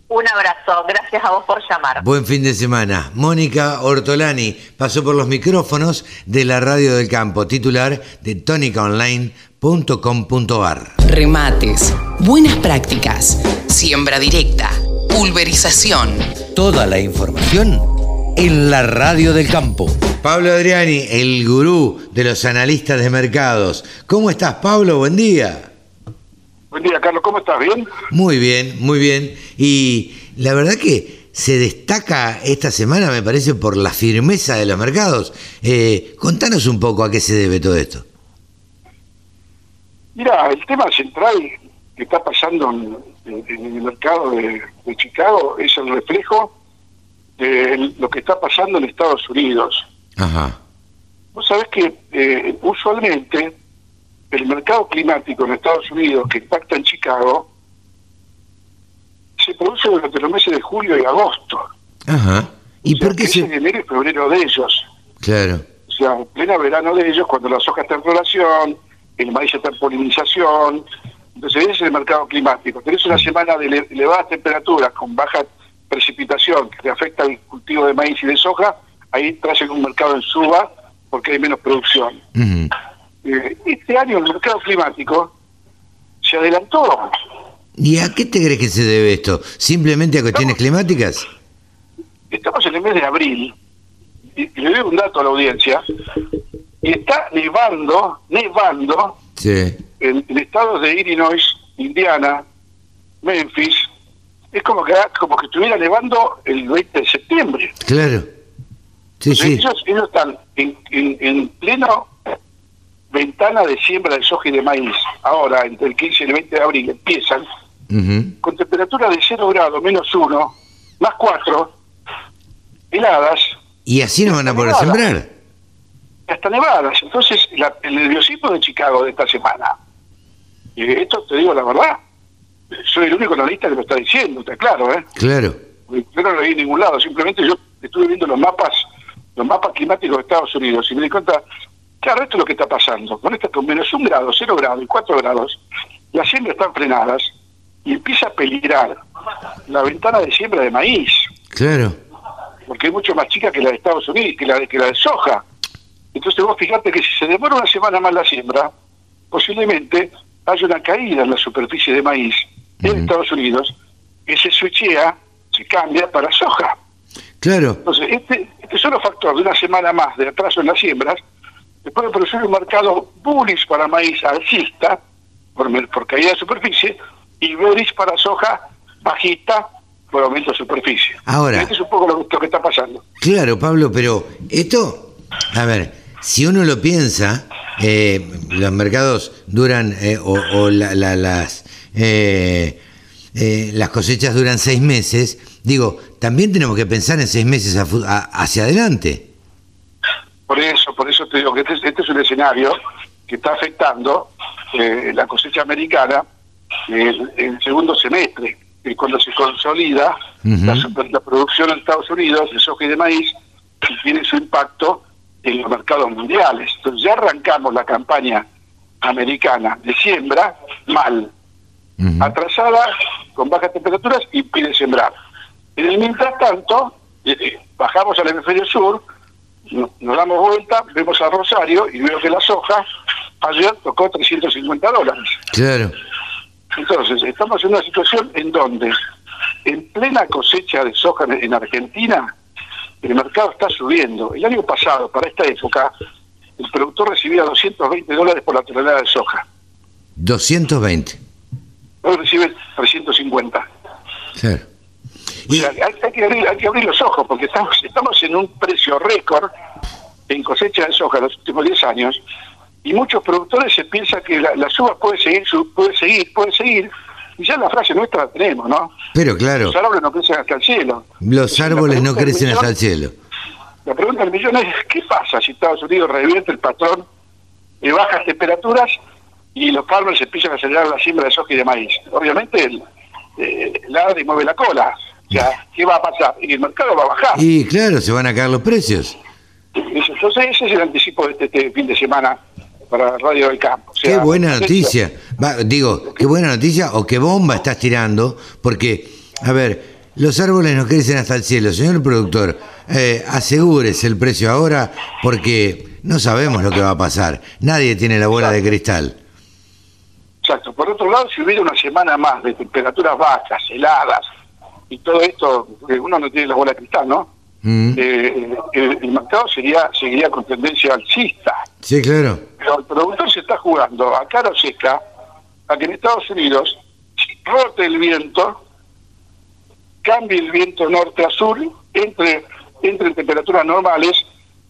Un abrazo, gracias a vos por llamar. Buen fin de semana. Mónica Ortolani pasó por los micrófonos de la Radio del Campo, titular de tonicaonline.com.ar. Remates, buenas prácticas, siembra directa, pulverización. Toda la información en la Radio del Campo. Pablo Adriani, el gurú de los analistas de mercados. ¿Cómo estás, Pablo? Buen día. Buen día, Carlos, ¿cómo estás? ¿Bien? Muy bien, muy bien. Y la verdad que se destaca esta semana, me parece, por la firmeza de los mercados. Eh, contanos un poco a qué se debe todo esto. Mira, el tema central que está pasando en, el mercado de, Chicago es el reflejo de lo que está pasando en Estados Unidos. Ajá. Vos sabés que eh, usualmente el mercado climático en Estados Unidos que impacta en Chicago se produce durante los meses de julio y agosto. Ajá. ¿Y por qué se...? enero y febrero de ellos. Claro. O sea, en pleno verano de ellos, cuando la soja está en floración, el maíz está en polinización. Entonces ese es el mercado climático. Tenés una semana de elevadas temperaturas con baja precipitación que te afecta al cultivo de maíz y de soja, ahí traes en un mercado en suba porque hay menos producción. Eh, este año el mercado climático se adelantó. ¿Y a qué te crees que se debe esto? ¿Simplemente a cuestiones climáticas? Estamos en el mes de abril, y, le doy un dato a la audiencia, y está nevando, nevando, en, estados de Illinois, Indiana, Memphis, es como que como que estuviera nevando el 20 de septiembre. Claro. Sí, sí. Ellos, están en, en, pleno ventana de siembra de soja y de maíz. Ahora, entre el 15 y el 20 de abril empiezan con temperatura de 0 grados, menos 1, más 4, heladas. ¿Y así no van a poder sembrar? Hasta nevadas. Entonces, el nerviosismo de Chicago de esta semana, y esto te digo la verdad, soy el único analista que lo está diciendo, está claro, ¿eh? Claro. Yo no lo vi en ningún lado, simplemente yo estuve viendo los mapas los mapas climáticos de Estados Unidos y me di cuenta, claro, esto es lo que está pasando. Con esto con menos un grado, cero grado y cuatro grados, las siembras están frenadas y empieza a peligrar la ventana de siembra de maíz. Claro. Porque es mucho más chica que la de Estados Unidos, que la de, que la de soja. Entonces vos fijate que si se demora una semana más la siembra, posiblemente haya una caída en la superficie de maíz en Estados Unidos que se switchea, se cambia para soja. Claro. Entonces, este, este solo factor de una semana más de atraso en las siembras puede producir un mercado bullish para maíz alcista, por, por caída de superficie, y bearish para soja bajista por aumento de superficie. Ahora. Este es un poco lo, que está pasando. Claro, Pablo, pero esto, a ver, si uno lo piensa, eh, los mercados duran, eh, o, las, eh, las cosechas duran seis meses, digo, también tenemos que pensar en seis meses hacia adelante. Por eso, por eso te digo que este, este es un escenario que está afectando la cosecha americana en el segundo semestre, y cuando se consolida la, la, producción en Estados Unidos de soja y de maíz, tiene su impacto en los mercados mundiales. Entonces ya arrancamos la campaña americana de siembra mal, atrasada, con bajas temperaturas, y pide sembrar. En el mientras tanto, eh, eh, bajamos al hemisferio sur, nos damos vuelta, vemos a Rosario y veo que la soja ayer tocó 350 dólares. Claro. Entonces, estamos en una situación en donde, en plena cosecha de soja en Argentina, el mercado está subiendo. El año pasado, para esta época, el productor recibía 220 dólares por la tonelada de soja. 220. Hoy recibe 350. Claro. Hay, que abrir, hay que abrir los ojos porque estamos, estamos en un precio récord en cosecha de soja en los últimos 10 años y muchos productores se piensan que la, suba puede seguir, puede seguir, puede seguir, y ya la frase nuestra la tenemos, ¿no? Pero claro. Los árboles no crecen hasta el cielo. Los árboles no crecen hasta el cielo. La pregunta del millón es, ¿qué pasa si Estados Unidos revierte el patrón de bajas temperaturas y los árboles empiezan a acelerar la siembra de soja y de maíz? Obviamente el, eh, el mueve la cola. Sea, ¿qué va a pasar? Y el mercado va a bajar. Y claro, se van a caer los precios. Entonces ese es el anticipo de este fin de semana para Radio del Campo. qué buena noticia. digo, qué buena noticia o qué bomba estás tirando, porque, a ver, los árboles no crecen hasta el cielo. Señor productor, eh, asegúrese el precio ahora porque no sabemos lo que va a pasar. Nadie tiene la bola de cristal. Exacto. Por otro lado, si hubiera una semana más de temperaturas bajas, heladas y todo esto, uno no tiene la bola de cristal, ¿no? Mm. Eh, el, mercado sería, seguiría con tendencia alcista. Sí, claro. Pero el productor se está jugando a cara seca a que en Estados Unidos rote el viento, cambie el viento norte a sur, entre, entre en temperaturas normales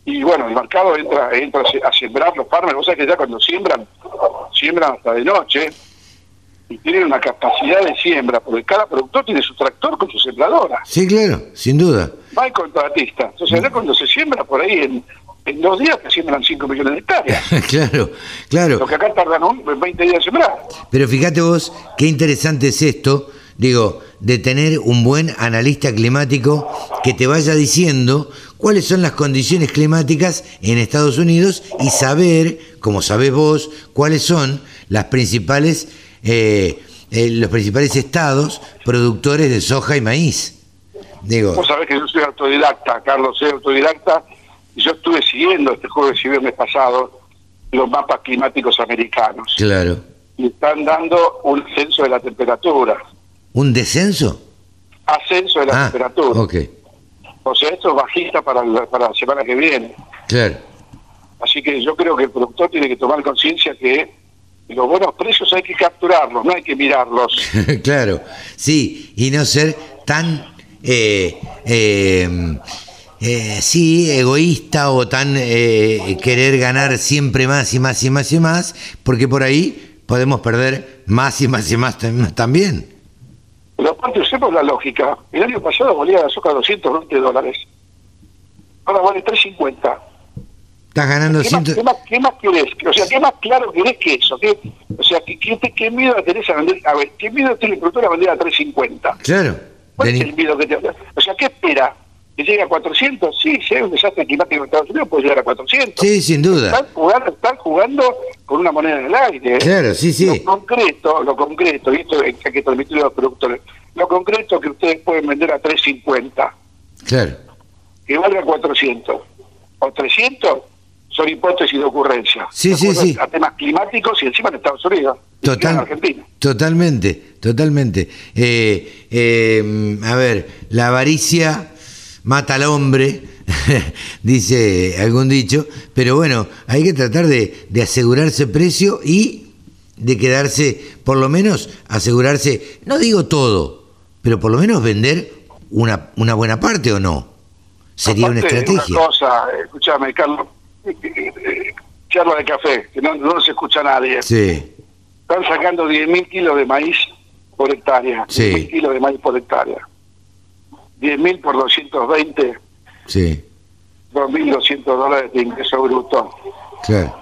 y bueno, el mercado entra, entra a sembrar los farmers, o que ya cuando siembran, siembran hasta de noche y tienen una capacidad de siembra, porque cada productor tiene su tractor con su sembradora. Sí, claro, sin duda. Va el contratista. Entonces, ya cuando se siembra por ahí en, en dos días, te siembran 5 millones de hectáreas. claro, claro. Lo que acá tardan un, 20 días en sembrar. Pero fíjate vos, qué interesante es esto, digo, de tener un buen analista climático que te vaya diciendo cuáles son las condiciones climáticas en Estados Unidos y saber, como sabés vos, cuáles son las principales, eh, eh, los principales estados productores de soja y maíz. Digo, vos sabés que yo soy autodidacta, Carlos, soy autodidacta, y yo estuve siguiendo este jueves y viernes pasado los mapas climáticos americanos. Claro. Y están dando un descenso de la temperatura. ¿Un descenso? Ascenso de la ah, temperatura. Ok. O sea, esto es bajista para la, para la semana que viene. Claro. Así que yo creo que el productor tiene que tomar conciencia que los buenos precios hay que capturarlos, no hay que mirarlos. claro, sí, y no ser tan, eh, eh, eh, sí, egoísta o tan querer ganar siempre más y más y más y más, porque por ahí podemos perder más y más y más también. Pero aparte usemos la lógica. El año pasado valía la soja 220 dólares. Ahora vale 350. Estás ganando ¿Qué, más, ¿qué, más, ¿Qué más querés? O sea, ¿qué más claro querés que eso? ¿Qué, o sea, ¿qué, qué, miedo tenés a vender? A ver, ¿qué miedo tiene el productor a vender a 350? Claro. ¿Cuál es el miedo que te O sea, ¿qué espera? ¿Que llegue a 400? Sí, si hay un desastre climático en Estados Unidos, puede llegar a 400. Sí, sin duda. Están jugando, están jugando con una moneda en el aire. Claro, sí, sí. Lo concreto, lo concreto, y esto hay que transmitirlo a los productores, lo concreto es que ustedes pueden vender a 350. Claro. Que valga 400. O 300 son hipótesis de ocurrencia. Sí, sí, sí. A temas climáticos y encima en Estados Unidos. Total, en Argentina. Totalmente, totalmente. Eh, eh, a ver, la avaricia mata al hombre, dice algún dicho, pero bueno, hay que tratar de, asegurarse precio y de quedarse, por lo menos asegurarse, no digo todo, pero por lo menos vender una, una buena parte o no. Sería una estrategia. Una cosa, escúchame, Carlos, charla de café, que no, no se escucha a nadie. Sí. Están sacando 10.000 kilos de maíz por hectárea. Sí. 10.000 kilos de maíz por hectárea. 10.000 por 220. Sí. 2.200 dólares de ingreso bruto. Claro.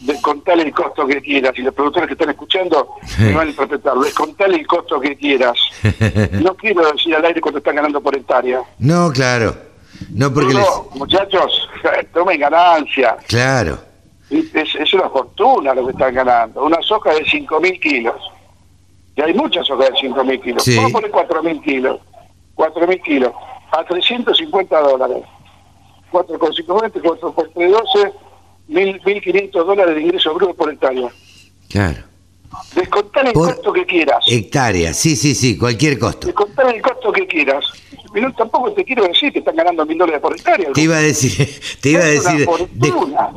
Descontale el costo que quieras. Y los productores que están escuchando me van a interpretar. Descontale el costo que quieras. No quiero decir al aire cuánto están ganando por hectárea. No, claro. No, porque no, muchachos, tomen ganancia. Claro. Es, es, una fortuna lo que están ganando. Una soja de 5.000 kilos. Y hay muchas sojas de 5.000 kilos. Sí. Vamos a poner 4.000 kilos. 4.000 kilos. A 350 dólares. 4,50, 4 por 3, 12, 1.500 dólares de ingreso bruto por hectárea. Claro. Descontar el costo que quieras. Hectárea, sí, sí, sí, cualquier costo. Descontar el costo que quieras. Pero tampoco te quiero decir que están ganando mil dólares por hectárea. Te iba a decir, te iba a decir,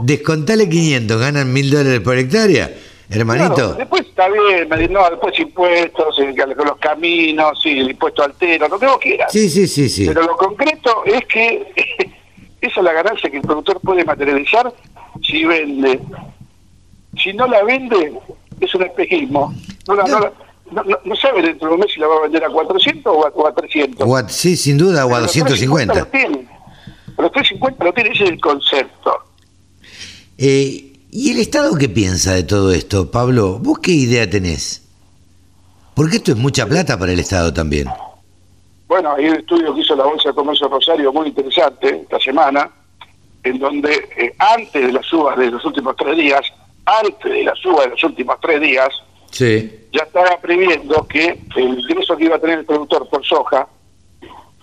descontale 500, ganan mil dólares por hectárea, hermanito. después está bien, no, después impuestos, los caminos, sí, el impuesto altero, lo que vos quieras. Sí, sí, sí, sí. Pero lo concreto es que esa es la ganancia que el productor puede materializar si vende. Si no la vende, es un espejismo. No, no, no, no, sabe dentro de un mes si la va a vender a 400 o a, 300. sí, sin duda, o a 250. Los 350 lo tiene, ese es el concepto. Eh, ¿Y el Estado qué piensa de todo esto, Pablo? ¿Vos qué idea tenés? Porque esto es mucha plata para el Estado también. Bueno, hay un estudio que hizo la Bolsa de Comercio Rosario muy interesante esta semana, en donde eh, antes de las subas de los últimos tres días, antes de la suba de los últimos tres días, ya estaba previendo que el ingreso que iba a tener el productor por soja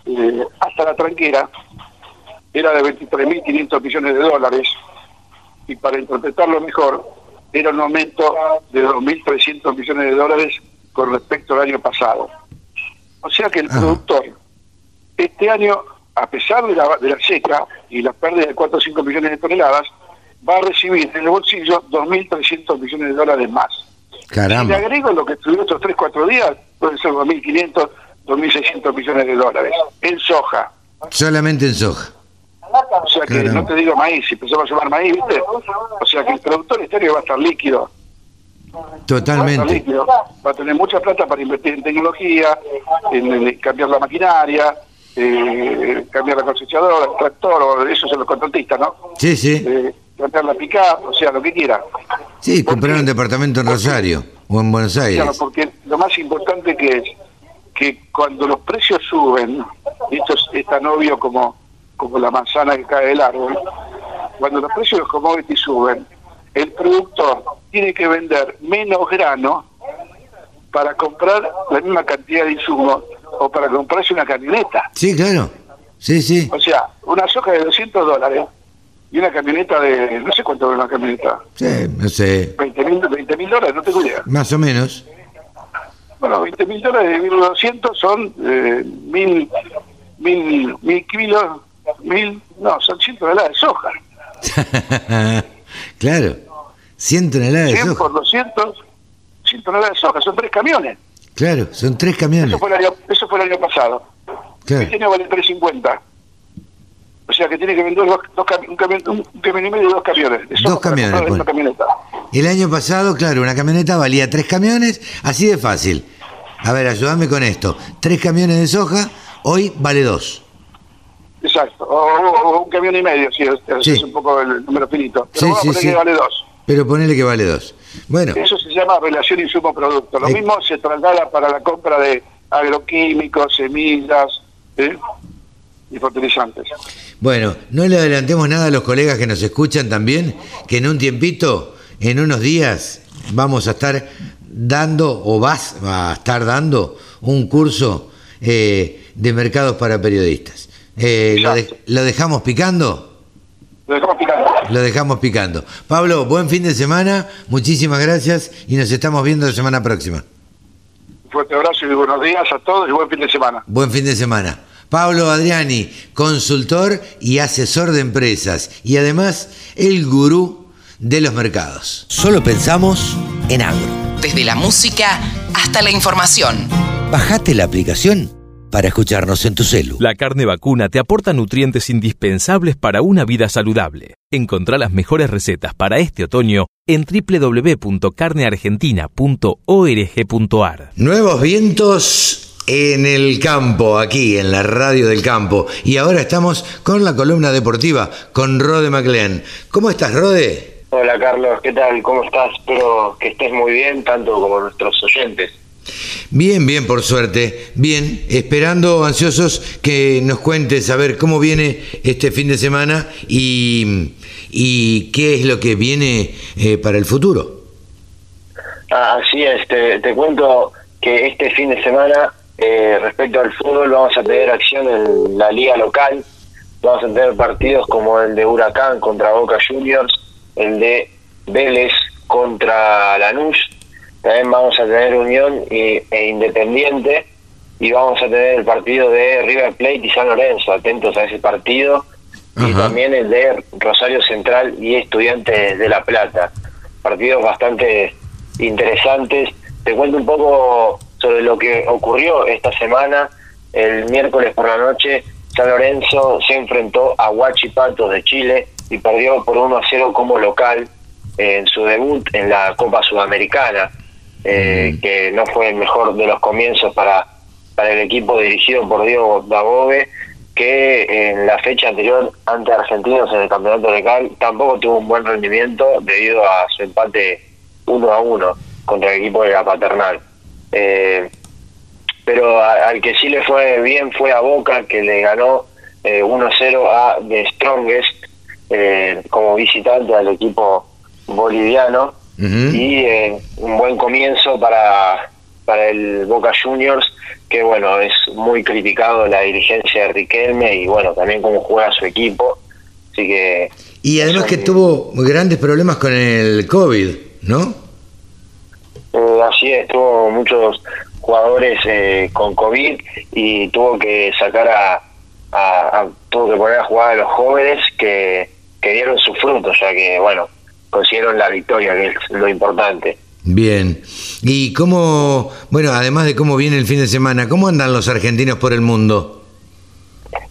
eh, hasta la tranquera era de 23.500 millones de dólares. Y para interpretarlo mejor era un aumento de 2.300 millones de dólares con respecto al año pasado. O sea que el productor este año, a pesar de la, de la seca y la pérdida de 4 o 5 millones de toneladas, va a recibir en el bolsillo 2.300 millones de dólares más. Caramba. Si le agrego lo que estudió estos 3, 4 días, puede ser 2.500, 2.600 millones de dólares en soja. Solamente en soja. O sea que no te digo maíz, si empezamos a sumar maíz, ¿viste? O sea que el productor estéreo va a estar líquido. Totalmente. Va a, tener mucha plata para invertir en tecnología, en, cambiar la maquinaria, eh, cambiar la cosechadora, el tractor, eso son los contratistas, ¿no? Sí, sí. Eh, cambiar la pica, o sea, lo que quiera. Sí, comprar un departamento en Rosario o en Buenos Aires. Claro, porque lo más importante que es que cuando los precios suben, y esto es, tan obvio como, como la manzana que cae del árbol, cuando los precios de los commodities suben, el productor tiene que vender menos grano para comprar la misma cantidad de insumos o para comprarse una camioneta. Sí, claro. Sí, sí. O sea, una soja de 200 dólares y una camioneta de, no sé cuánto vale una camioneta. Sí, no sé. 20 mil dólares, no tengo idea. Más o menos. Bueno, 20 mil dólares de 1200 son eh, mil, mil, mil kilos, mil, no, son 100 toneladas de soja. claro. 100 toneladas de 100 por 200, 100 toneladas de soja, son tres camiones. Claro, son tres camiones. Eso fue el año, eso fue el año pasado. Claro. Este año vale 350. O sea que tiene que vender dos, dos un, camión, un camión y medio y dos camiones. dos camiones. El año pasado, claro, una camioneta valía tres camiones, así de fácil. A ver, ayúdame con esto. Tres camiones de soja, hoy vale dos. Exacto, o, un camión y medio, sí, es, un poco el número finito. Pero sí, sí, que vale dos. Pero ponele que vale dos. Bueno. Eso se llama relación insumo-producto. Lo mismo se traslada para la compra de agroquímicos, semillas ¿eh? Y fertilizantes. Bueno, no le adelantemos nada a los colegas que nos escuchan también, que en un tiempito, en unos días, vamos a estar dando o vas a estar dando un curso eh, de mercados para periodistas. Eh, ¿lo, dejamos picando? Lo dejamos picando. Lo dejamos picando. Pablo, buen fin de semana, muchísimas gracias y nos estamos viendo la semana próxima. Un fuerte abrazo y buenos días a todos y buen fin de semana. Buen fin de semana. Pablo Adriani, consultor y asesor de empresas y además el gurú de los mercados. Solo pensamos en agro. Desde la música hasta la información. Bajate la aplicación para escucharnos en tu celu. La carne vacuna te aporta nutrientes indispensables para una vida saludable. Encontrá las mejores recetas para este otoño en www.carneargentina.org.ar. Nuevos vientos en el campo, aquí en la radio del campo. Y ahora estamos con la columna deportiva con Rode MacLean. ¿Cómo estás, Rode? Hola, Carlos, ¿qué tal? ¿Cómo estás? Espero que estés muy bien, tanto como nuestros oyentes. Bien, bien, por suerte. Bien, esperando ansiosos que nos cuentes a ver cómo viene este fin de semana y, y qué es lo que viene eh, para el futuro. Ah, así es, te, te cuento que este fin de semana eh, respecto al fútbol, vamos a tener acción en la liga local. Vamos a tener partidos como el de Huracán contra Boca Juniors, el de Vélez contra Lanús. También vamos a tener Unión y, e Independiente. Y vamos a tener el partido de River Plate y San Lorenzo. Atentos a ese partido. Y también el de Rosario Central y Estudiantes de La Plata. Partidos bastante interesantes. Te cuento un poco sobre lo que ocurrió esta semana. El miércoles por la noche, San Lorenzo se enfrentó a Huachipato de Chile y perdió por 1 a 0 como local en su debut en la Copa Sudamericana, eh, mm. que no fue el mejor de los comienzos para, para el equipo dirigido por Diego Dabove, que en la fecha anterior ante Argentinos en el campeonato local tampoco tuvo un buen rendimiento debido a su empate 1 a 1 contra el equipo de la Paternal. Eh, pero al que sí le fue bien fue a Boca, que le ganó eh, 1-0 a The Strongest eh, como visitante al equipo boliviano. Y eh, un buen comienzo para, para el Boca Juniors, que bueno, es muy criticado la dirigencia de Riquelme y bueno, también cómo juega su equipo. Así que. Y además que tuvo grandes problemas con el COVID, ¿no? Eh, así es, tuvo muchos jugadores eh, con COVID y tuvo que sacar a, tuvo que poner a jugar a los jóvenes que, que dieron su fruto, ya que, bueno, consiguieron la victoria, que es lo importante. Bien. ¿Y cómo, bueno, además de cómo viene el fin de semana, cómo andan los argentinos por el mundo?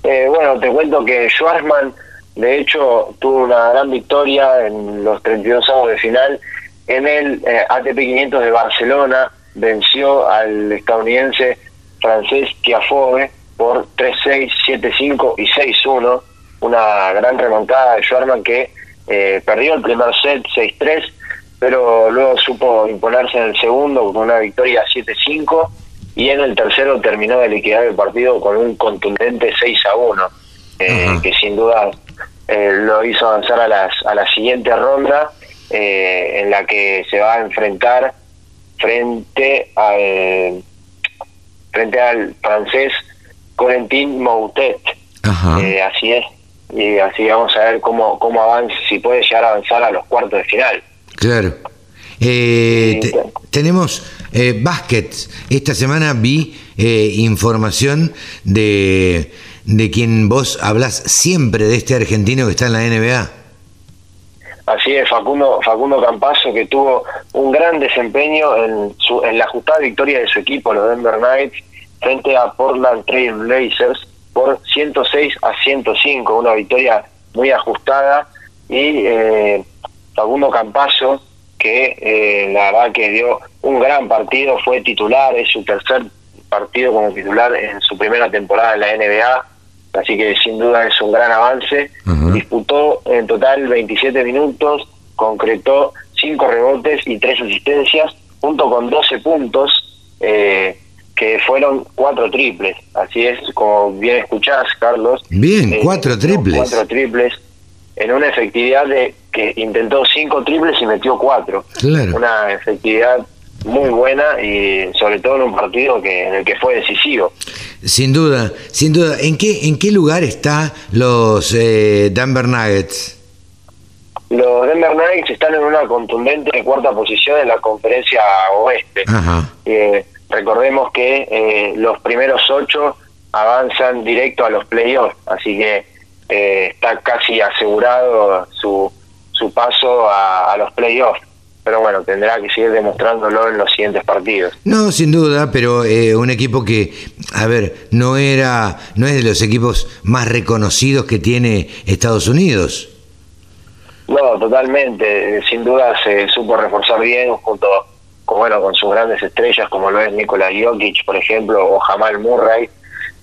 Eh, bueno, te cuento que Schwarzman, de hecho, tuvo una gran victoria en los 32 avos de final en el eh, ATP 500 de Barcelona. Venció al estadounidense francés Tiafoe por 3-6, 7-5 y 6-1. Una gran remontada de Schwarzman que eh, perdió el primer set 6-3 pero luego supo imponerse en el segundo con una victoria 7-5 y en el tercero terminó de liquidar el partido con un contundente 6 1, eh, que sin duda eh, lo hizo avanzar a, las, a la siguiente ronda, eh, en la que se va a enfrentar frente al, frente al francés Corentin Moutet. así es, y así vamos a ver cómo, cómo avanza, si puede llegar a avanzar a los cuartos de final. Claro. Eh, tenemos eh, Esta semana vi eh, información de, de quien vos hablas siempre, de este argentino que está en la NBA. Así es, Facundo, Facundo Campazo, que tuvo un gran desempeño en, su, en la ajustada victoria de su equipo, los Denver Knights, frente a Portland Trail Blazers, por 106 a 105, una victoria muy ajustada. Y eh, Facundo Campazo, que eh, la verdad que dio un gran partido, fue titular, es su tercer partido como titular en su primera temporada en la NBA, así que sin duda es un gran avance. Disputó en total 27 minutos, concretó 5 rebotes y 3 asistencias, junto con 12 puntos, eh, que fueron 4 triples. Así es, como bien escuchás, Carlos. Bien, 4 eh, triples. 4 triples en una efectividad de que intentó cinco triples y metió cuatro. Una efectividad muy buena y sobre todo en un partido que en el que fue decisivo. Sin duda, sin duda. ¿En qué en qué lugar está los eh, Denver Nuggets? Los Denver Nuggets están en una contundente cuarta posición en la conferencia oeste. Eh, recordemos que eh, los primeros ocho avanzan directo a los playoffs, así que está casi asegurado su, su paso a, los playoffs. Pero bueno, tendrá que seguir demostrándolo en los siguientes partidos. No, sin duda, pero eh, un equipo que, a ver, no era, no es de los equipos más reconocidos que tiene Estados Unidos. No, totalmente. Sin duda se supo reforzar bien junto con, bueno, con sus grandes estrellas como lo es Nikola Jokic, por ejemplo, o Jamal Murray.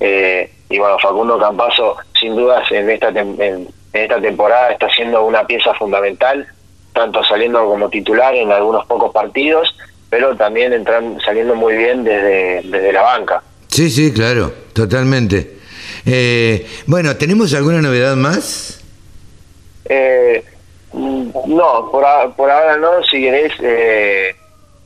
Eh, y bueno, Facundo Campazo, sin dudas, en esta, en, esta temporada está siendo una pieza fundamental, tanto saliendo como titular en algunos pocos partidos, pero también entran, saliendo muy bien desde, desde la banca. Sí, sí, claro, totalmente. Eh, bueno, ¿tenemos alguna novedad más? Eh, no, por, por ahora no, si querés, eh,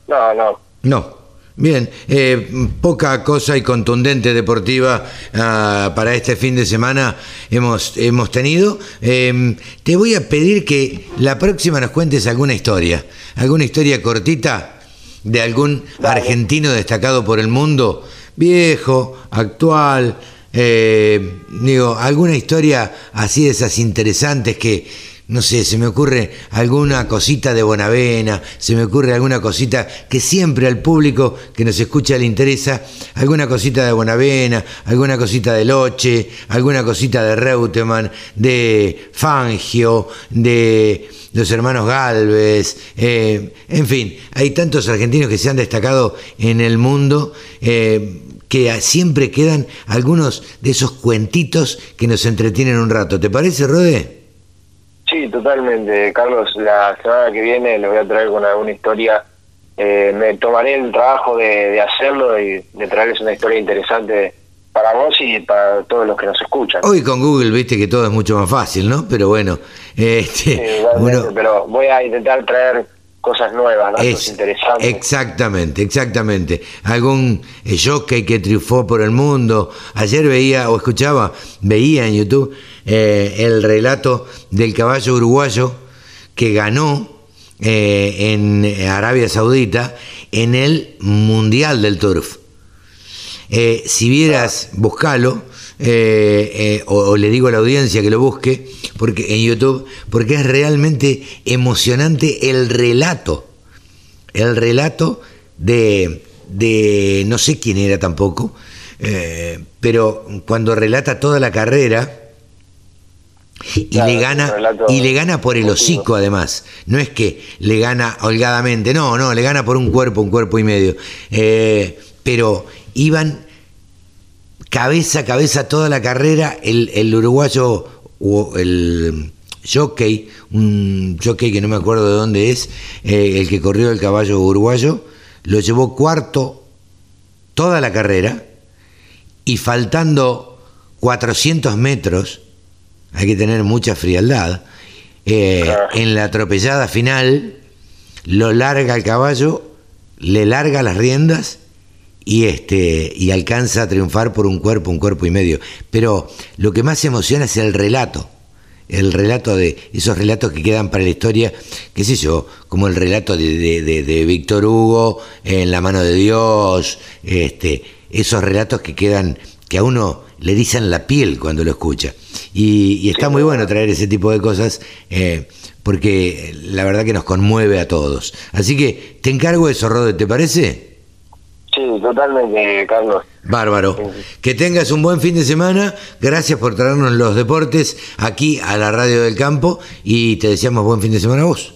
no, no. No. Bien, eh, poca cosa y contundente deportiva ah, para este fin de semana hemos, hemos tenido. Em, te voy a pedir que la próxima nos cuentes alguna historia, alguna historia cortita de algún argentino destacado por el mundo, viejo, actual, eh, digo, alguna historia así de esas interesantes que no sé, se me ocurre alguna cosita de Bonavena, se me ocurre alguna cosita que siempre al público que nos escucha le interesa, alguna cosita de Bonavena, alguna cosita de Loche, alguna cosita de Reutemann, de Fangio, de los hermanos Galvez, eh, en fin, hay tantos argentinos que se han destacado en el mundo. Eh, que siempre quedan algunos de esos cuentitos que nos entretienen un rato. ¿Te parece, Rode? Sí, totalmente, Carlos. La semana que viene le voy a traer con alguna historia. Eh, me tomaré el trabajo de, hacerlo y de traerles una historia interesante para vos y para todos los que nos escuchan. Hoy con Google, viste que todo es mucho más fácil, ¿no? Pero bueno, este, pero voy a intentar traer cosas nuevas, datos interesantes. Exactamente, exactamente. Algún eh, jockey que triunfó por el mundo. Ayer veía o escuchaba, veía en YouTube eh, el relato del caballo uruguayo que ganó eh, en Arabia Saudita en el Mundial del Turf. si vieras, buscalo, o, le digo a la audiencia que lo busque, porque en YouTube, porque es realmente emocionante el relato. el relato de, de no sé quién era tampoco, eh, pero cuando relata toda la carrera, y le gana y le gana por el hocico además. No es que le gana holgadamente no no le gana por un cuerpo un cuerpo y medio. Eh, pero iban cabeza a cabeza toda la carrera el, el uruguayo o el jockey un jockey que no me acuerdo de dónde es eh, el que corrió el caballo uruguayo lo llevó cuarto toda la carrera y faltando 400 metros hay que tener mucha frialdad. Eh, en la atropellada final, lo larga el caballo, le larga las riendas y, este, y alcanza a triunfar por un cuerpo, un cuerpo y medio. Pero lo que más emociona es el relato. El relato de esos relatos que quedan para la historia, qué sé yo, como el relato de, de Víctor Hugo en La mano de Dios, este, esos relatos que quedan, que a uno le dicen la piel cuando lo escucha. Y, está muy bueno traer ese tipo de cosas eh, porque la verdad que nos conmueve a todos. Así que te encargo eso, Rode, ¿te parece? Sí, totalmente, Carlos. Bárbaro. Que tengas un buen fin de semana. Gracias por traernos los deportes aquí a la Radio del Campo y te deseamos buen fin de semana a vos.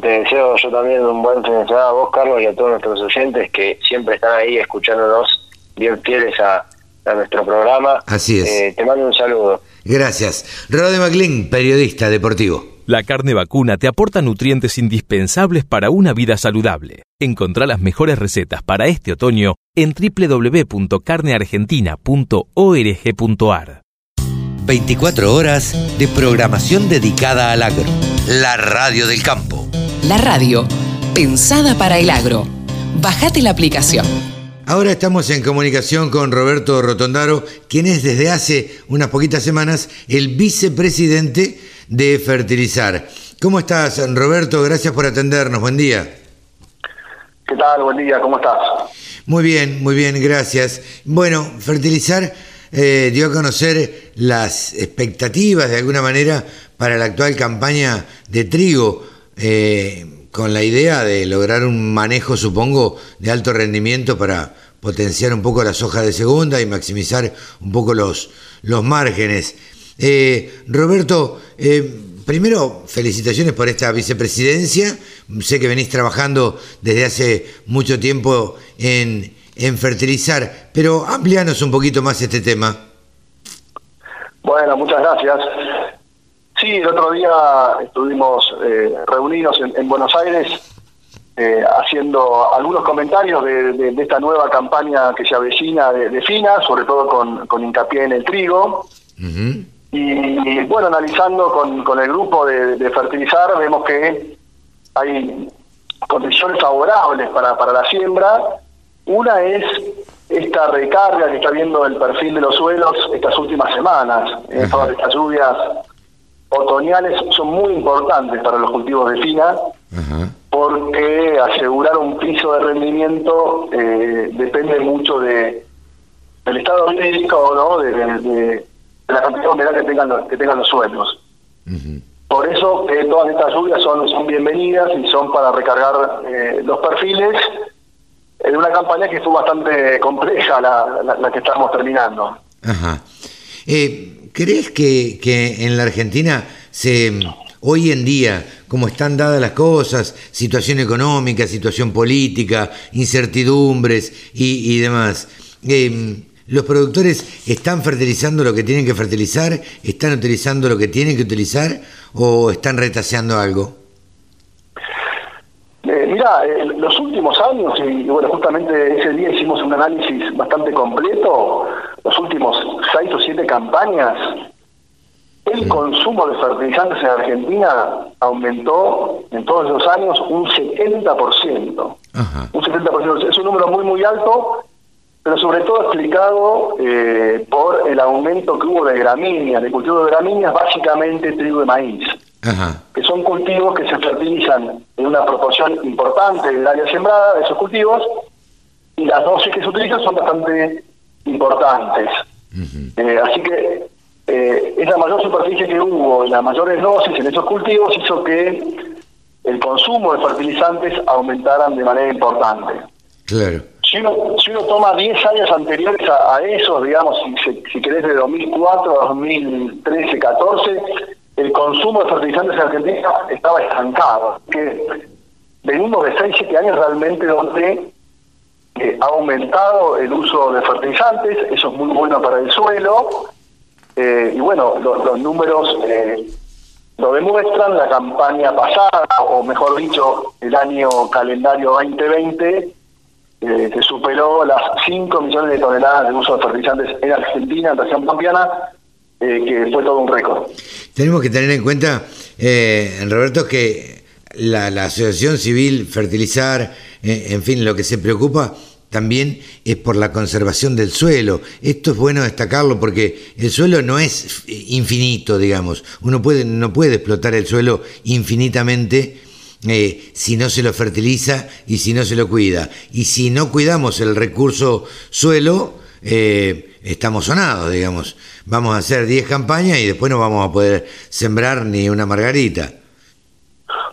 te deseo yo también un buen fin de semana a vos, Carlos, y a todos nuestros oyentes que siempre están ahí escuchándonos bien fieles a, a nuestro programa. Así es. Eh, te mando un saludo. Gracias. Rode McLean, periodista deportivo. La carne vacuna te aporta nutrientes indispensables para una vida saludable. Encontrá las mejores recetas para este otoño en www.carneargentina.org.ar. 24 horas de programación dedicada al agro. La radio del campo. La radio, pensada para el agro. Bajate la aplicación. Ahora estamos en comunicación con Roberto Rotondaro, quien es desde hace unas poquitas semanas el vicepresidente de Fertilizar. ¿Cómo estás, Roberto? Gracias por atendernos. Buen día. ¿Qué tal? Buen día. ¿Cómo estás? Muy bien, muy bien, gracias. Bueno, Fertilizar eh, dio a conocer las expectativas de alguna manera para la actual campaña de trigo. Eh, con la idea de lograr un manejo, supongo, de alto rendimiento para potenciar un poco la soja de segunda y maximizar un poco los, los márgenes. Eh, Roberto, eh, primero, felicitaciones por esta vicepresidencia. Sé que venís trabajando desde hace mucho tiempo en, en fertilizar, pero amplianos un poquito más este tema. Bueno, muchas gracias. Sí, el otro día estuvimos eh, reunidos en, Buenos Aires eh, haciendo algunos comentarios de, esta nueva campaña que se avecina de, FINA, sobre todo con, hincapié en el trigo. y, bueno, analizando con, el grupo de, fertilizar, vemos que hay condiciones favorables para, para la siembra. Una es esta recarga que está viendo el perfil de los suelos estas últimas semanas, en todas estas lluvias otoñales son muy importantes para los cultivos de fina porque asegurar un piso de rendimiento eh, depende mucho de del estado hídrico ¿no? De, la cantidad de humedad que tengan los, que tengan los suelos por eso eh, todas estas lluvias son son bienvenidas y son para recargar eh, los perfiles en una campaña que fue bastante compleja la, la, que estamos terminando Ajá. ¿Crees que, que en la Argentina se hoy en día, como están dadas las cosas, situación económica, situación política, incertidumbres y, demás, em, ¿los productores están fertilizando lo que tienen que fertilizar? ¿Están utilizando lo que tienen que utilizar? ¿O están retaseando algo? Eh, mira, los últimos años, y bueno, justamente ese día hicimos un análisis bastante completo, los últimos seis o siete campañas, el consumo de fertilizantes en Argentina aumentó en todos esos años un 70%. Un 70%. Es un número muy, muy alto, pero sobre todo explicado eh, por el aumento que hubo de gramíneas, de cultivo de gramíneas, básicamente trigo de maíz. que son cultivos que se fertilizan en una proporción importante del área sembrada de esos cultivos, y las dosis que se utilizan son bastante importantes. Eh, así que eh, esa mayor superficie que hubo, las mayores dosis en esos cultivos hizo que el consumo de fertilizantes aumentaran de manera importante. Claro. Si uno, si uno toma 10 años anteriores a, a esos, digamos, si, si querés de 2004 a 2013, 14, el consumo de fertilizantes en Argentina estaba estancado. Que venimos de 6, 7 años realmente donde eh, ha aumentado el uso de fertilizantes, eso es muy bueno para el suelo, eh, y bueno, los números eh, lo demuestran, la campaña pasada, o mejor dicho, el año calendario 2020, se superó las 5 millones de toneladas de uso de fertilizantes en Argentina, en la región pampeana, que fue todo un récord. Tenemos que tener en cuenta, Roberto, que la, la Asociación Civil Fertilizar, en fin, lo que se preocupa también es por la conservación del suelo. Esto es bueno destacarlo porque el suelo no es infinito, digamos. Uno puede, no puede explotar el suelo infinitamente eh, si no se lo fertiliza y si no se lo cuida. Y si no cuidamos el recurso suelo, eh, estamos sonados, digamos. Vamos a hacer 10 campañas y después no vamos a poder sembrar ni una margarita.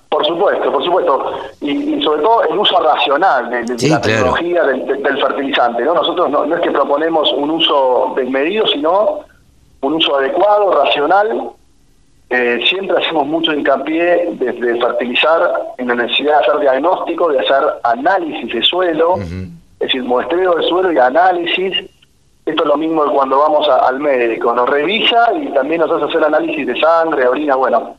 Por supuesto, por supuesto. Y, sobre todo el uso racional de, la tecnología del, fertilizante. ¿no? Nosotros no, es que proponemos un uso desmedido, sino un uso adecuado, racional. Eh, siempre hacemos mucho hincapié desde fertilizar en la necesidad de hacer diagnóstico, de hacer análisis de suelo, es decir, muestreo del suelo y análisis. Esto es lo mismo que cuando vamos al médico, nos revisa y también nos hace hacer análisis de sangre, orina, bueno,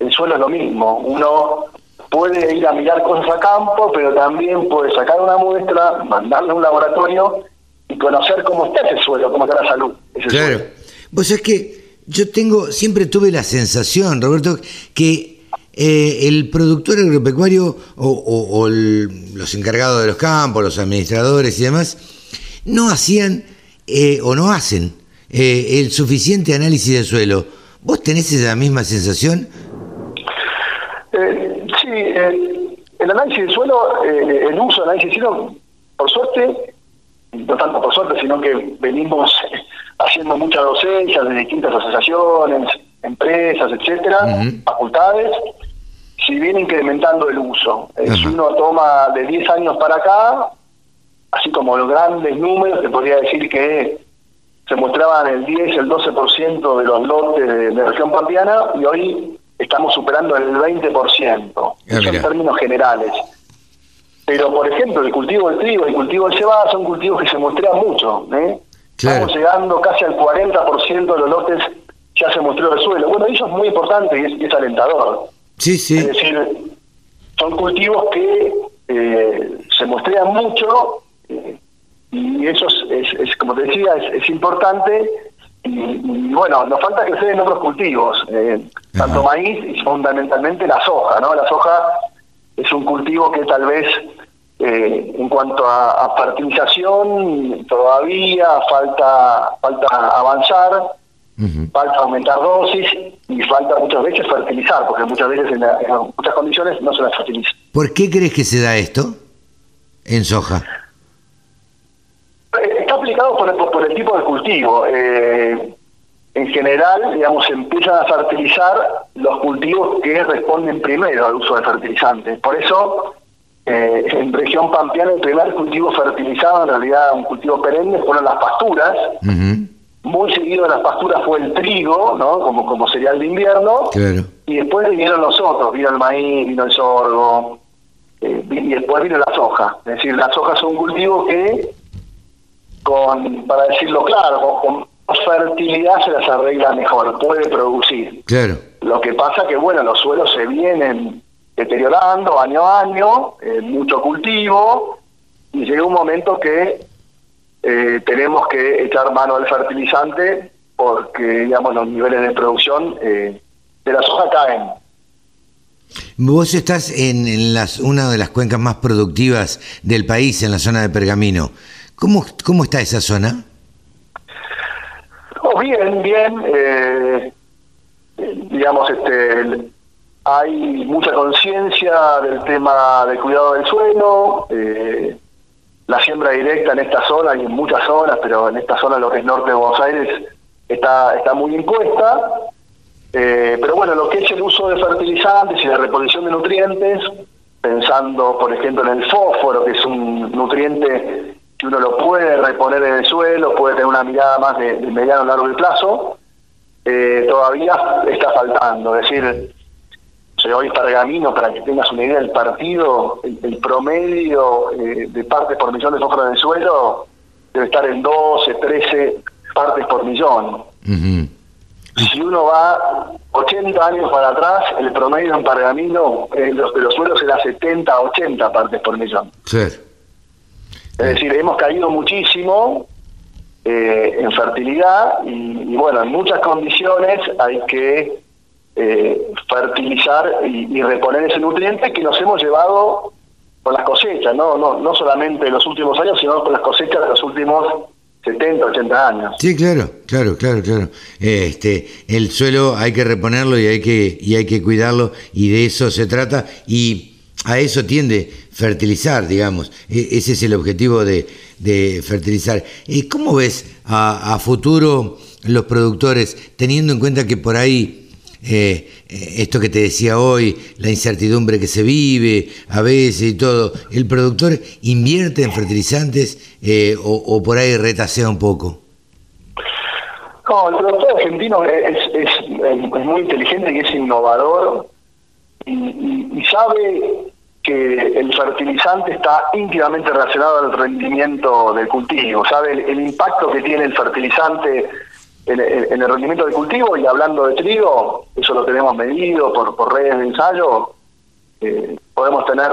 el suelo es lo mismo. Uno puede ir a mirar cosas a campo, pero también puede sacar una muestra, mandarla a un laboratorio y conocer cómo está ese suelo, cómo está la salud. claro. Vos sabés que yo tengo, siempre tuve la sensación, Roberto, que eh, el productor agropecuario o, los encargados de los campos, los administradores y demás, no hacían eh, o no hacen eh, el suficiente análisis del suelo. ¿Vos tenés esa misma sensación? Eh, sí, eh, el análisis del suelo, eh, el uso del análisis del suelo, por suerte, no tanto por suerte, sino que venimos haciendo mucha docencia de distintas asociaciones, empresas, etcétera, facultades, si viene incrementando el uso. Si uno toma de 10 años para acá, así como los grandes números, te podría decir que se mostraban el 10, el 12% de los lotes de, de región pampeana y hoy estamos superando el 20%, ah, en términos generales. Pero, por ejemplo, el cultivo del trigo y el cultivo del cebada son cultivos que se muestran mucho. ¿eh? Estamos llegando casi al 40% de los lotes ya se mostró el suelo. Bueno, eso es muy importante y es, alentador. Sí, sí. Es decir, son cultivos que eh, se muestran mucho eh, y eso es, como te decía, es, es importante y, bueno, nos falta crecer en otros cultivos, eh, tanto maíz y fundamentalmente la soja, ¿no? La soja es un cultivo que tal vez eh, en cuanto a, fertilización todavía falta falta avanzar, falta aumentar dosis y falta muchas veces fertilizar, porque muchas veces en, en muchas condiciones no se las fertiliza. ¿Por qué crees que se da esto en soja? Aplicado por el, por el tipo de cultivo. Eh, en general, digamos, se empiezan a fertilizar los cultivos que responden primero al uso de fertilizantes. Por eso, eh, en región pampeana, el primer cultivo fertilizado, en realidad un cultivo perenne, fueron las pasturas. Muy seguido de las pasturas fue el trigo, ¿no? Como, como cereal de invierno. Y después vinieron los otros, vino el maíz, vino el sorgo, eh, y después vino la soja. Es decir, la soja es un cultivo que con, para decirlo claro, con, fertilidad se las arregla mejor, puede producir. Claro. Lo que pasa que, bueno, los suelos se vienen deteriorando año a año, eh, mucho cultivo, y llega un momento que eh, tenemos que echar mano al fertilizante porque, digamos, los niveles de producción eh, de la soja caen. Vos estás en, en las, una de las cuencas más productivas del país, en la zona de Pergamino. ¿Cómo, cómo está esa zona? Oh, bien, bien. Eh, digamos, este, hay mucha conciencia del tema del cuidado del suelo. Eh, la siembra directa en esta zona y en muchas zonas, pero en esta zona, lo que es norte de Buenos Aires, está, está muy impuesta. Eh, pero bueno, lo que es el uso de fertilizantes y la reposición de nutrientes, pensando por ejemplo en el fósforo, que es un nutriente que uno lo puede reponer en el suelo, puede tener una mirada más de, mediano a largo plazo, eh, todavía está faltando. Es decir, hoy Pergamino, para que tengas una idea del partido, el, promedio eh, de partes por millón de fósforo en el suelo debe estar en 12, 13 partes por millón. Si uno va 80 años para atrás, el promedio en Pergamino eh, los, de los suelos era 70, 80 partes por millón. Es decir, hemos caído muchísimo eh, en fertilidad y, bueno, en muchas condiciones hay que eh, fertilizar y, reponer ese nutriente que nos hemos llevado con las cosechas, no, no, no solamente en los últimos años, sino con las cosechas de los últimos 70, 80 años. Sí, claro, claro, claro, claro. Este, el suelo hay que reponerlo y hay que y hay que cuidarlo y de eso se trata y a eso tiende fertilizar, digamos. E, ese es el objetivo de, fertilizar. ¿Y cómo ves a, futuro los productores teniendo en cuenta que por ahí eh, eh, esto que te decía hoy, la incertidumbre que se vive a veces y todo, ¿el productor invierte en fertilizantes eh, o, por ahí retasea un poco? No, el productor argentino es, es, muy inteligente y es innovador y, sabe que el fertilizante está íntimamente relacionado al rendimiento del cultivo, sabe el impacto que tiene el fertilizante en, el rendimiento del cultivo y hablando de trigo, eso lo tenemos medido por, por redes de ensayo, eh, podemos tener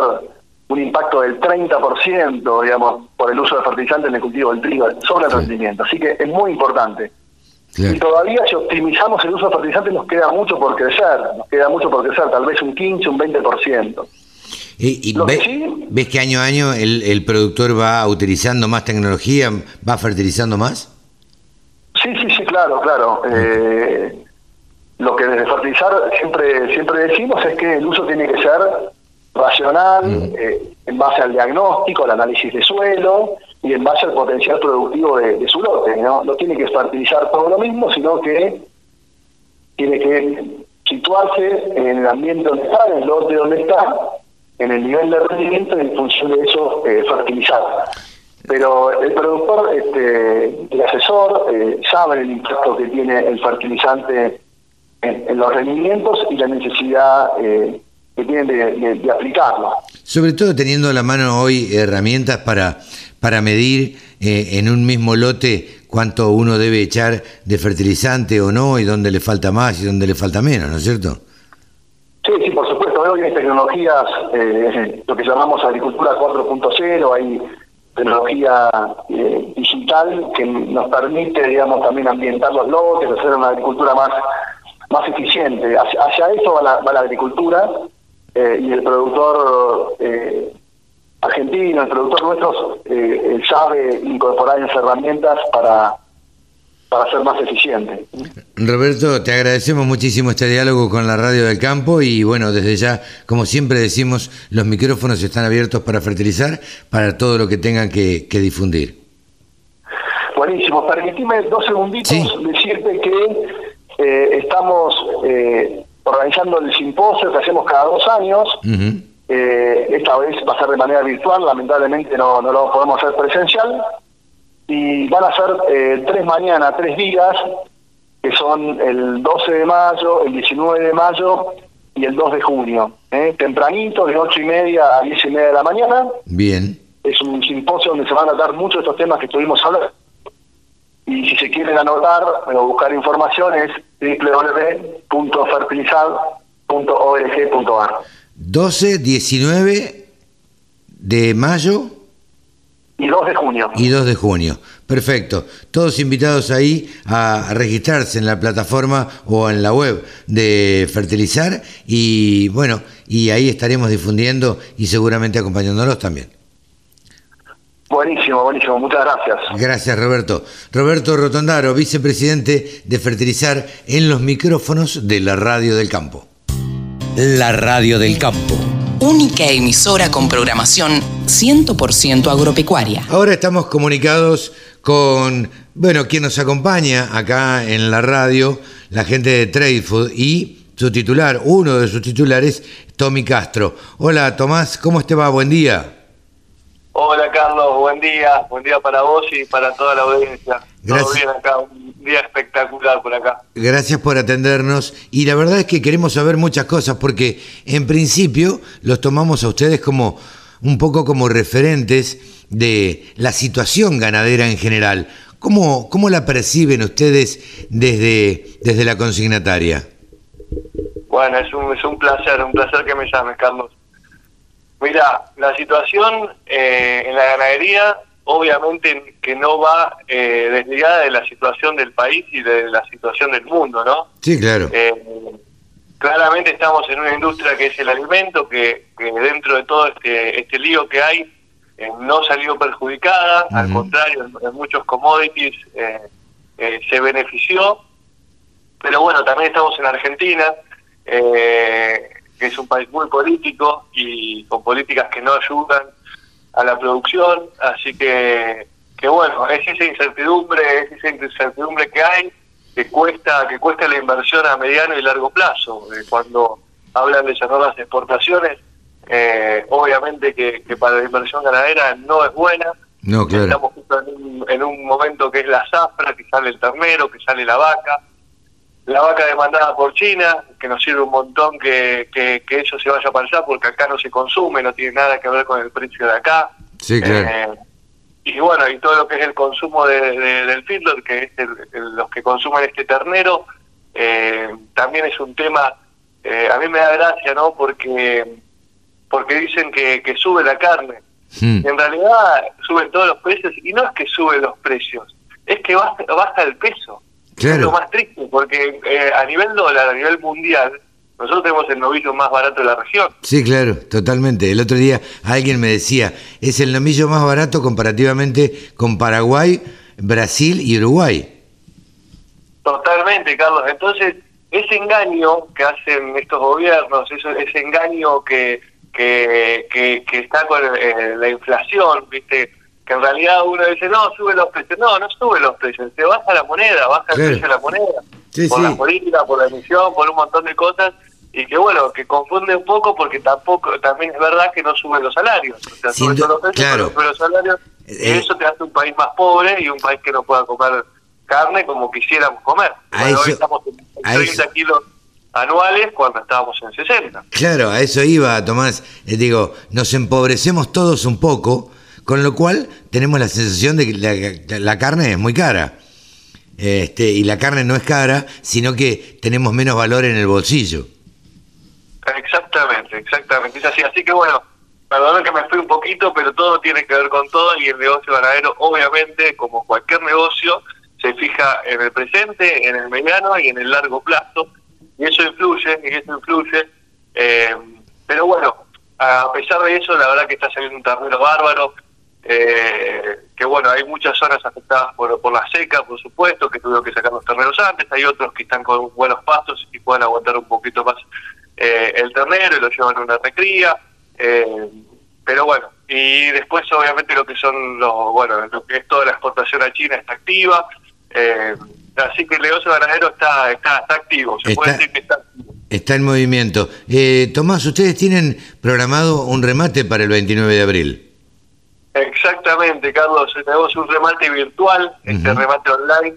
un impacto del 30%, digamos, por el uso de fertilizantes en el cultivo del trigo sobre el rendimiento. Así que es muy importante. Y todavía si optimizamos el uso de fertilizantes nos queda mucho por crecer, nos queda mucho por crecer, tal vez un 15, un 20%. ¿Y, y ves que año a año el, el productor va utilizando más tecnología, va fertilizando más? Sí, sí, sí, claro, claro. Eh, lo que desde fertilizar siempre siempre decimos es que el uso tiene que ser racional, eh, en base al diagnóstico, al análisis de suelo y en base al potencial productivo de, su lote. ¿no? no tiene que fertilizar todo lo mismo, sino que tiene que situarse en el ambiente donde está, en el lote donde está, en el nivel de rendimiento y en función de eso eh, fertilizar pero el productor, este, el asesor, eh, sabe el impacto que tiene el fertilizante en, los rendimientos y la necesidad eh, que tienen de, aplicarlo. Sobre todo teniendo a la mano hoy herramientas para, para medir eh, en un mismo lote cuánto uno debe echar de fertilizante o no y dónde le falta más y dónde le falta menos, ¿no es cierto? Hay tecnologías, lo que llamamos agricultura 4.0, hay tecnología eh, digital que nos permite, digamos, también ambientar los lotes, hacer una agricultura más más eficiente. Hacia, eso va la, agricultura eh, y el productor eh, argentino, el productor nuestro, sabe incorporar esas herramientas para para ser más eficiente. Roberto, te agradecemos muchísimo este diálogo con la Radio del Campo y bueno, desde ya, como siempre decimos, los micrófonos están abiertos para fertilizar, para todo lo que tengan que, difundir. Buenísimo, permitime dos segunditos decirte que eh, estamos eh, organizando el simposio que hacemos cada dos años. Eh, esta vez va a ser de manera virtual, lamentablemente no, no lo podemos hacer presencial y van a ser eh, tres mañanas, tres días, que son el 12 de mayo, el 19 de mayo y el 2 de junio. ¿eh? Tempranito, de 8 y media a 10 y media de la mañana. Bien. Es un simposio donde se van a dar muchos de estos temas que estuvimos hablando. Y si se quieren anotar o buscar información es www.fertilizad.org.ar. 12, 19 de mayo y 2 de junio. Y 2 de junio. Perfecto. Todos invitados ahí a registrarse en la plataforma o en la web de Fertilizar y bueno, y ahí estaremos difundiendo y seguramente acompañándolos también. Buenísimo, buenísimo. Muchas gracias. Gracias, Roberto. Roberto Rotondaro, vicepresidente de Fertilizar en los micrófonos de la Radio del Campo. La Radio del Campo. Única emisora con programación 100% agropecuaria. Ahora estamos comunicados con, bueno, quien nos acompaña acá en la radio, la gente de Trade Food y su titular, uno de sus titulares, Tommy Castro. Hola Tomás, ¿cómo te va? Buen día. Hola Carlos, buen día, buen día para vos y para toda la audiencia. Gracias. Todo bien acá, un día espectacular por acá. Gracias por atendernos y la verdad es que queremos saber muchas cosas porque en principio los tomamos a ustedes como un poco como referentes de la situación ganadera en general. ¿Cómo, cómo la perciben ustedes desde, desde la consignataria? Bueno, es un, es un placer, un placer que me llames, Carlos. Mira, la situación eh, en la ganadería obviamente que no va eh, desligada de la situación del país y de la situación del mundo, ¿no? Sí, claro. Eh, claramente estamos en una industria que es el alimento, que, que dentro de todo este, este lío que hay eh, no salió perjudicada, al contrario, en, en muchos commodities eh, se benefició, pero bueno, también estamos en Argentina, eh, que es un país muy político y con políticas que no ayudan a la producción, así que, que bueno, es esa incertidumbre, es esa incertidumbre que hay, que cuesta, que cuesta la inversión a mediano y largo plazo. Eh, cuando hablan de cerrar las exportaciones, eh, obviamente que, que para la inversión ganadera no es buena. No, claro. Estamos justo en un, en un momento que es la zafra, que sale el ternero, que sale la vaca, la vaca demandada por China, que nos sirve un montón que, que, que eso se vaya para allá, porque acá no se consume, no tiene nada que ver con el precio de acá. Sí, claro. Eh, y bueno, y todo lo que es el consumo de, de- del feedlot, que es el- el- los que consumen este ternero, eh, también es un tema, eh, a mí me da gracia, ¿no? Porque porque dicen que, que sube la carne. Hmm. Y en realidad suben todos los precios, y no es que suben los precios, es que baja, baja el peso. Es lo Claro. más triste, porque eh, a nivel dólar, a nivel mundial, nosotros tenemos el novillo más barato de la región. Sí, claro, totalmente. El otro día alguien me decía, es el nomillo más barato comparativamente con Paraguay, Brasil y Uruguay. Totalmente, Carlos. Entonces, ese engaño que hacen estos gobiernos, eso, ese engaño que, que, que, que está con eh, la inflación, ¿viste? Que en realidad uno dice, no, sube los precios. No, no sube los precios. Se baja la moneda, baja el precio de la moneda. Sí, por sí. la política, por la emisión, por un montón de cosas. Y que bueno, que confunde un poco porque tampoco, también es verdad que no suben los salarios. O sea, todos los precios, claro. no suben los salarios. y Eh, eso te hace un país más pobre y un país que no pueda comer carne como quisiéramos comer. A Bueno, hoy eso- estamos en a 30 eso- kilos anuales cuando estábamos en 60. Claro, a eso iba, Tomás. Eh, digo, nos empobrecemos todos un poco, con lo cual tenemos la sensación de que la, carne es muy cara. Este, y la carne no es cara, sino que tenemos menos valor en el bolsillo. Exactamente, exactamente. Es así. Así que bueno, perdón que me fui un poquito, pero todo tiene que ver con todo y el negocio ganadero, obviamente, como cualquier negocio, se fija en el presente, en el mediano y en el largo plazo. Y eso influye, y eso influye. Eh, pero bueno, a pesar de eso, la verdad que está saliendo un ternero bárbaro. Eh, que bueno, hay muchas zonas afectadas por, por la seca, por supuesto, que tuvieron que sacar los terneros antes, hay otros que están con buenos pastos y pueden aguantar un poquito más eh, el ternero y lo llevan a una recría, eh, pero bueno, y después obviamente lo que son los, bueno, lo que es toda la exportación a China está activa, eh, así que el negocio ganadero está, está, está activo, se puede decir que está activo. Está en movimiento. Eh, Tomás, ustedes tienen programado un remate para el 29 de abril. Exactamente, Carlos. Tenemos un remate virtual, este remate online.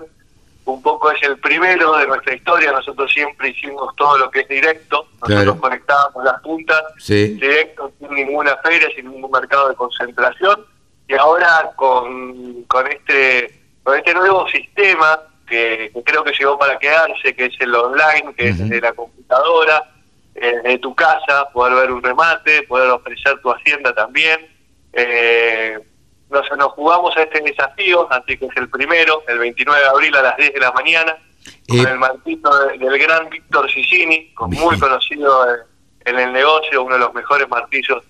Un poco es el primero de nuestra historia. Nosotros siempre hicimos todo lo que es directo. Nosotros Claro. conectábamos las puntas Sí. directo, sin ninguna feria, sin ningún mercado de concentración. Y ahora con, con este con este nuevo sistema que, que creo que llegó para quedarse, que es el online, que Ujú. es de la computadora, eh, de tu casa, poder ver un remate, poder ofrecer tu hacienda también. Eh, nos, nos jugamos a este desafío, así que es el primero, el 29 de abril a las 10 de la mañana, con Eh, el martito de- del gran Víctor Sicini, muy conocido en el negocio, uno de los mejores martillos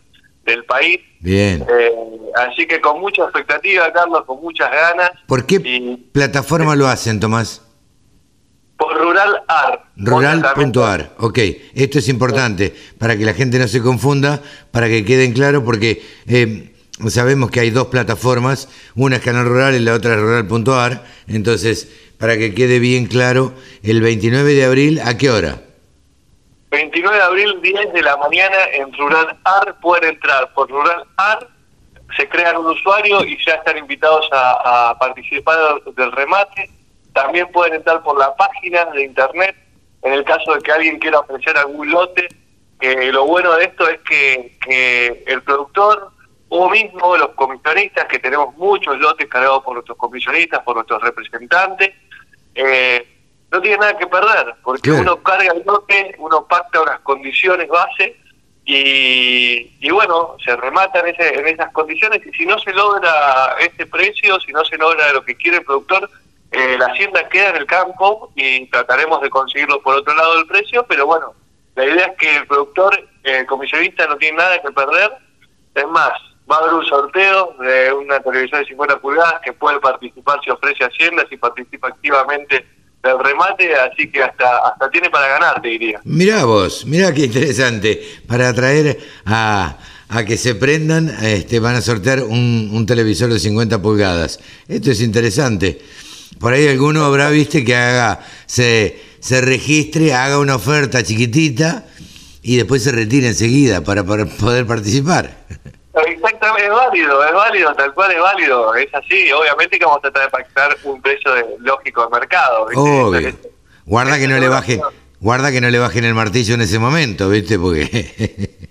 del país. Bien. Eh, así que con mucha expectativa, Carlos, con muchas ganas. ¿Por qué Y plataforma lo hacen, Tomás? por Rural Art. Rural.ar, ok, esto es importante para que la gente no se confunda, para que queden claro, porque eh, sabemos que hay dos plataformas, una es Canal Rural y la otra es rural.ar, entonces, para que quede bien claro, el 29 de abril, ¿a qué hora? 29 de abril, 10 de la mañana, en Rural AR pueden entrar por Rural AR, se crean un usuario y ya están invitados a, participar del remate. También pueden entrar por la página de internet en el caso de que alguien quiera ofrecer algún lote. que lo bueno de esto es que el productor o mismo los comisionistas, que tenemos muchos lotes cargados por nuestros comisionistas, por nuestros representantes, eh, no tiene nada que perder, porque uno carga el lote, uno pacta unas condiciones base y, y bueno, se remata en, ese, en esas condiciones y si no se logra ese precio, si no se logra lo que quiere el productor, eh, la hacienda queda en el campo y trataremos de conseguirlo por otro lado del precio, pero bueno, la idea es que el productor, el comisionista no tiene nada que perder, es más, va a haber un sorteo de una televisión de 50 pulgadas que puede participar si ofrece Hacienda, si participa activamente del remate, así que hasta hasta tiene para ganar, te diría. Mirá vos, mirá qué interesante, para atraer a, a que se prendan, este, van a sortear un, un televisor de 50 pulgadas. Esto es interesante. Por ahí alguno habrá, viste, que haga, se, se registre, haga una oferta chiquitita y después se retire enseguida para, para poder participar. Exactamente, es válido, es válido, tal cual es válido, es así. Obviamente que vamos a tratar de pactar un precio de, lógico de mercado. ¿viste? Obvio. Guarda que no le baje, guarda que no le bajen el martillo en ese momento, ¿viste? Porque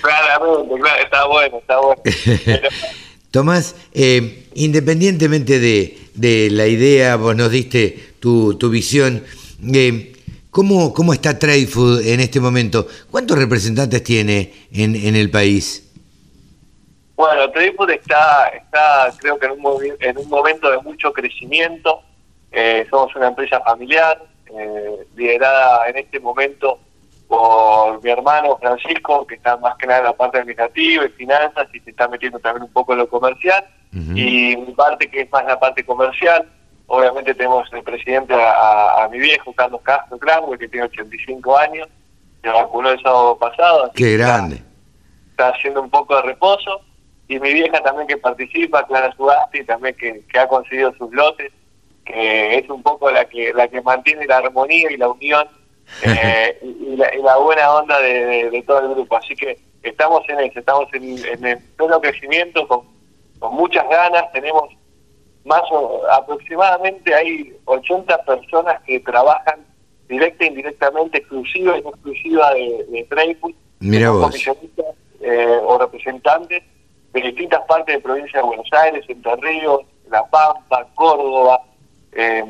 Claramente, claro, está bueno, está bueno. Pero, Tomás, eh, independientemente de, de la idea, vos nos diste tu, tu visión, eh, ¿cómo, ¿cómo está Trade Food en este momento? ¿Cuántos representantes tiene en, en el país? Bueno, Trade está, está creo que en un, en un momento de mucho crecimiento. Eh, somos una empresa familiar, eh, liderada en este momento por mi hermano Francisco, que está más que nada en la parte administrativa y finanzas y se está metiendo también un poco en lo comercial. Y mi parte, que es más la parte comercial, obviamente tenemos el presidente a, a- a mi viejo, Carlos Castro Cranwell, que tiene 85 años, se vacunó el sábado pasado. Qué que está- grande. está haciendo un poco de reposo y mi vieja también que participa, Clara Sugasti, también que, que ha conseguido sus lotes, que es un poco la que la que mantiene la armonía y la unión eh, y, y la, y la buena onda de, de- de todo el grupo. Así que estamos en eso, estamos en, en el pleno crecimiento con, con muchas ganas, tenemos más o aproximadamente hay 80 personas que trabajan directa e indirectamente, exclusiva y no exclusiva de, de Mirá son vos. comisionistas eh, o representantes de distintas partes de provincia de Buenos Aires, Entre Ríos, La Pampa, Córdoba, eh,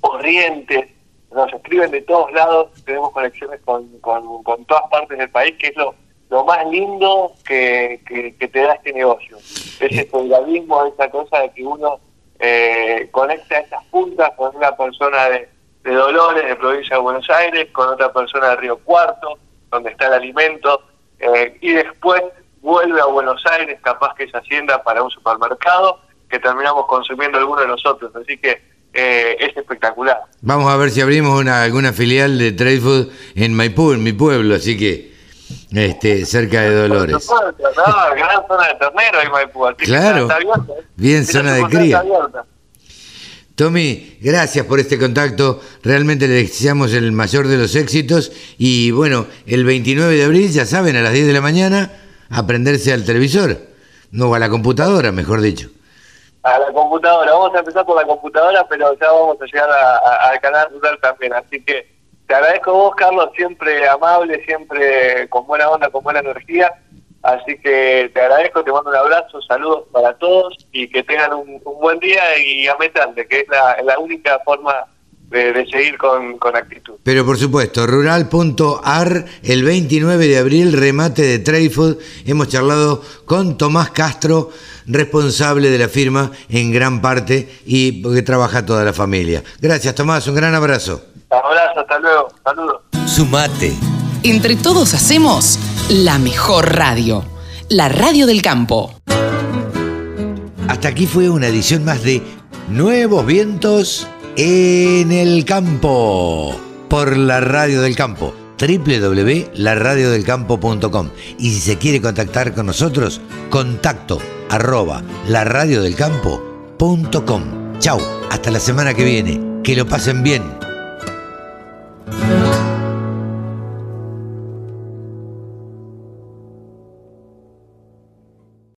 Corrientes, nos escriben de todos lados, tenemos conexiones con, con, con todas partes del país, que es lo, lo más lindo que, que, que te da este negocio. Ese solidarismo, esa cosa de que uno eh, conecta esas puntas con una persona de, de Dolores, de provincia de Buenos Aires, con otra persona de Río Cuarto, donde está el alimento, eh, y después vuelve a Buenos Aires, capaz que es hacienda para un supermercado, que terminamos consumiendo alguno de nosotros. Así que eh, es espectacular. Vamos a ver si abrimos una, alguna filial de Trade Food en Maipú, en mi pueblo, así que este, cerca de Dolores. No, gran zona de ternero Maipú. Claro. ¿eh? Bien zona de cría. Tommy, gracias por este contacto. Realmente le deseamos el mayor de los éxitos. Y bueno, el 29 de abril, ya saben, a las 10 de la mañana, aprenderse al televisor. No, a la computadora, mejor dicho. A la computadora, vamos a empezar por la computadora, pero ya vamos a llegar al canal rural también. Así que te agradezco a vos, Carlos, siempre amable, siempre con buena onda, con buena energía. Así que te agradezco, te mando un abrazo, saludos para todos y que tengan un, buen día y a meterle, que es la, única forma de, seguir con, con actitud. Pero por supuesto, rural.ar, el 29 de abril, remate de Trade Food. Hemos charlado con Tomás Castro, responsable de la firma en gran parte y que trabaja toda la familia. Gracias, Tomás, un gran abrazo. Abrazo, hasta luego, saludos. Sumate. Entre todos hacemos la mejor radio, la radio del campo. Hasta aquí fue una edición más de Nuevos Vientos en el Campo, por la Radio del Campo. www.laradiodelcampo.com. Y si se quiere contactar con nosotros, contacto arroba laradiodelcampo.com. Chau, hasta la semana que viene. Que lo pasen bien.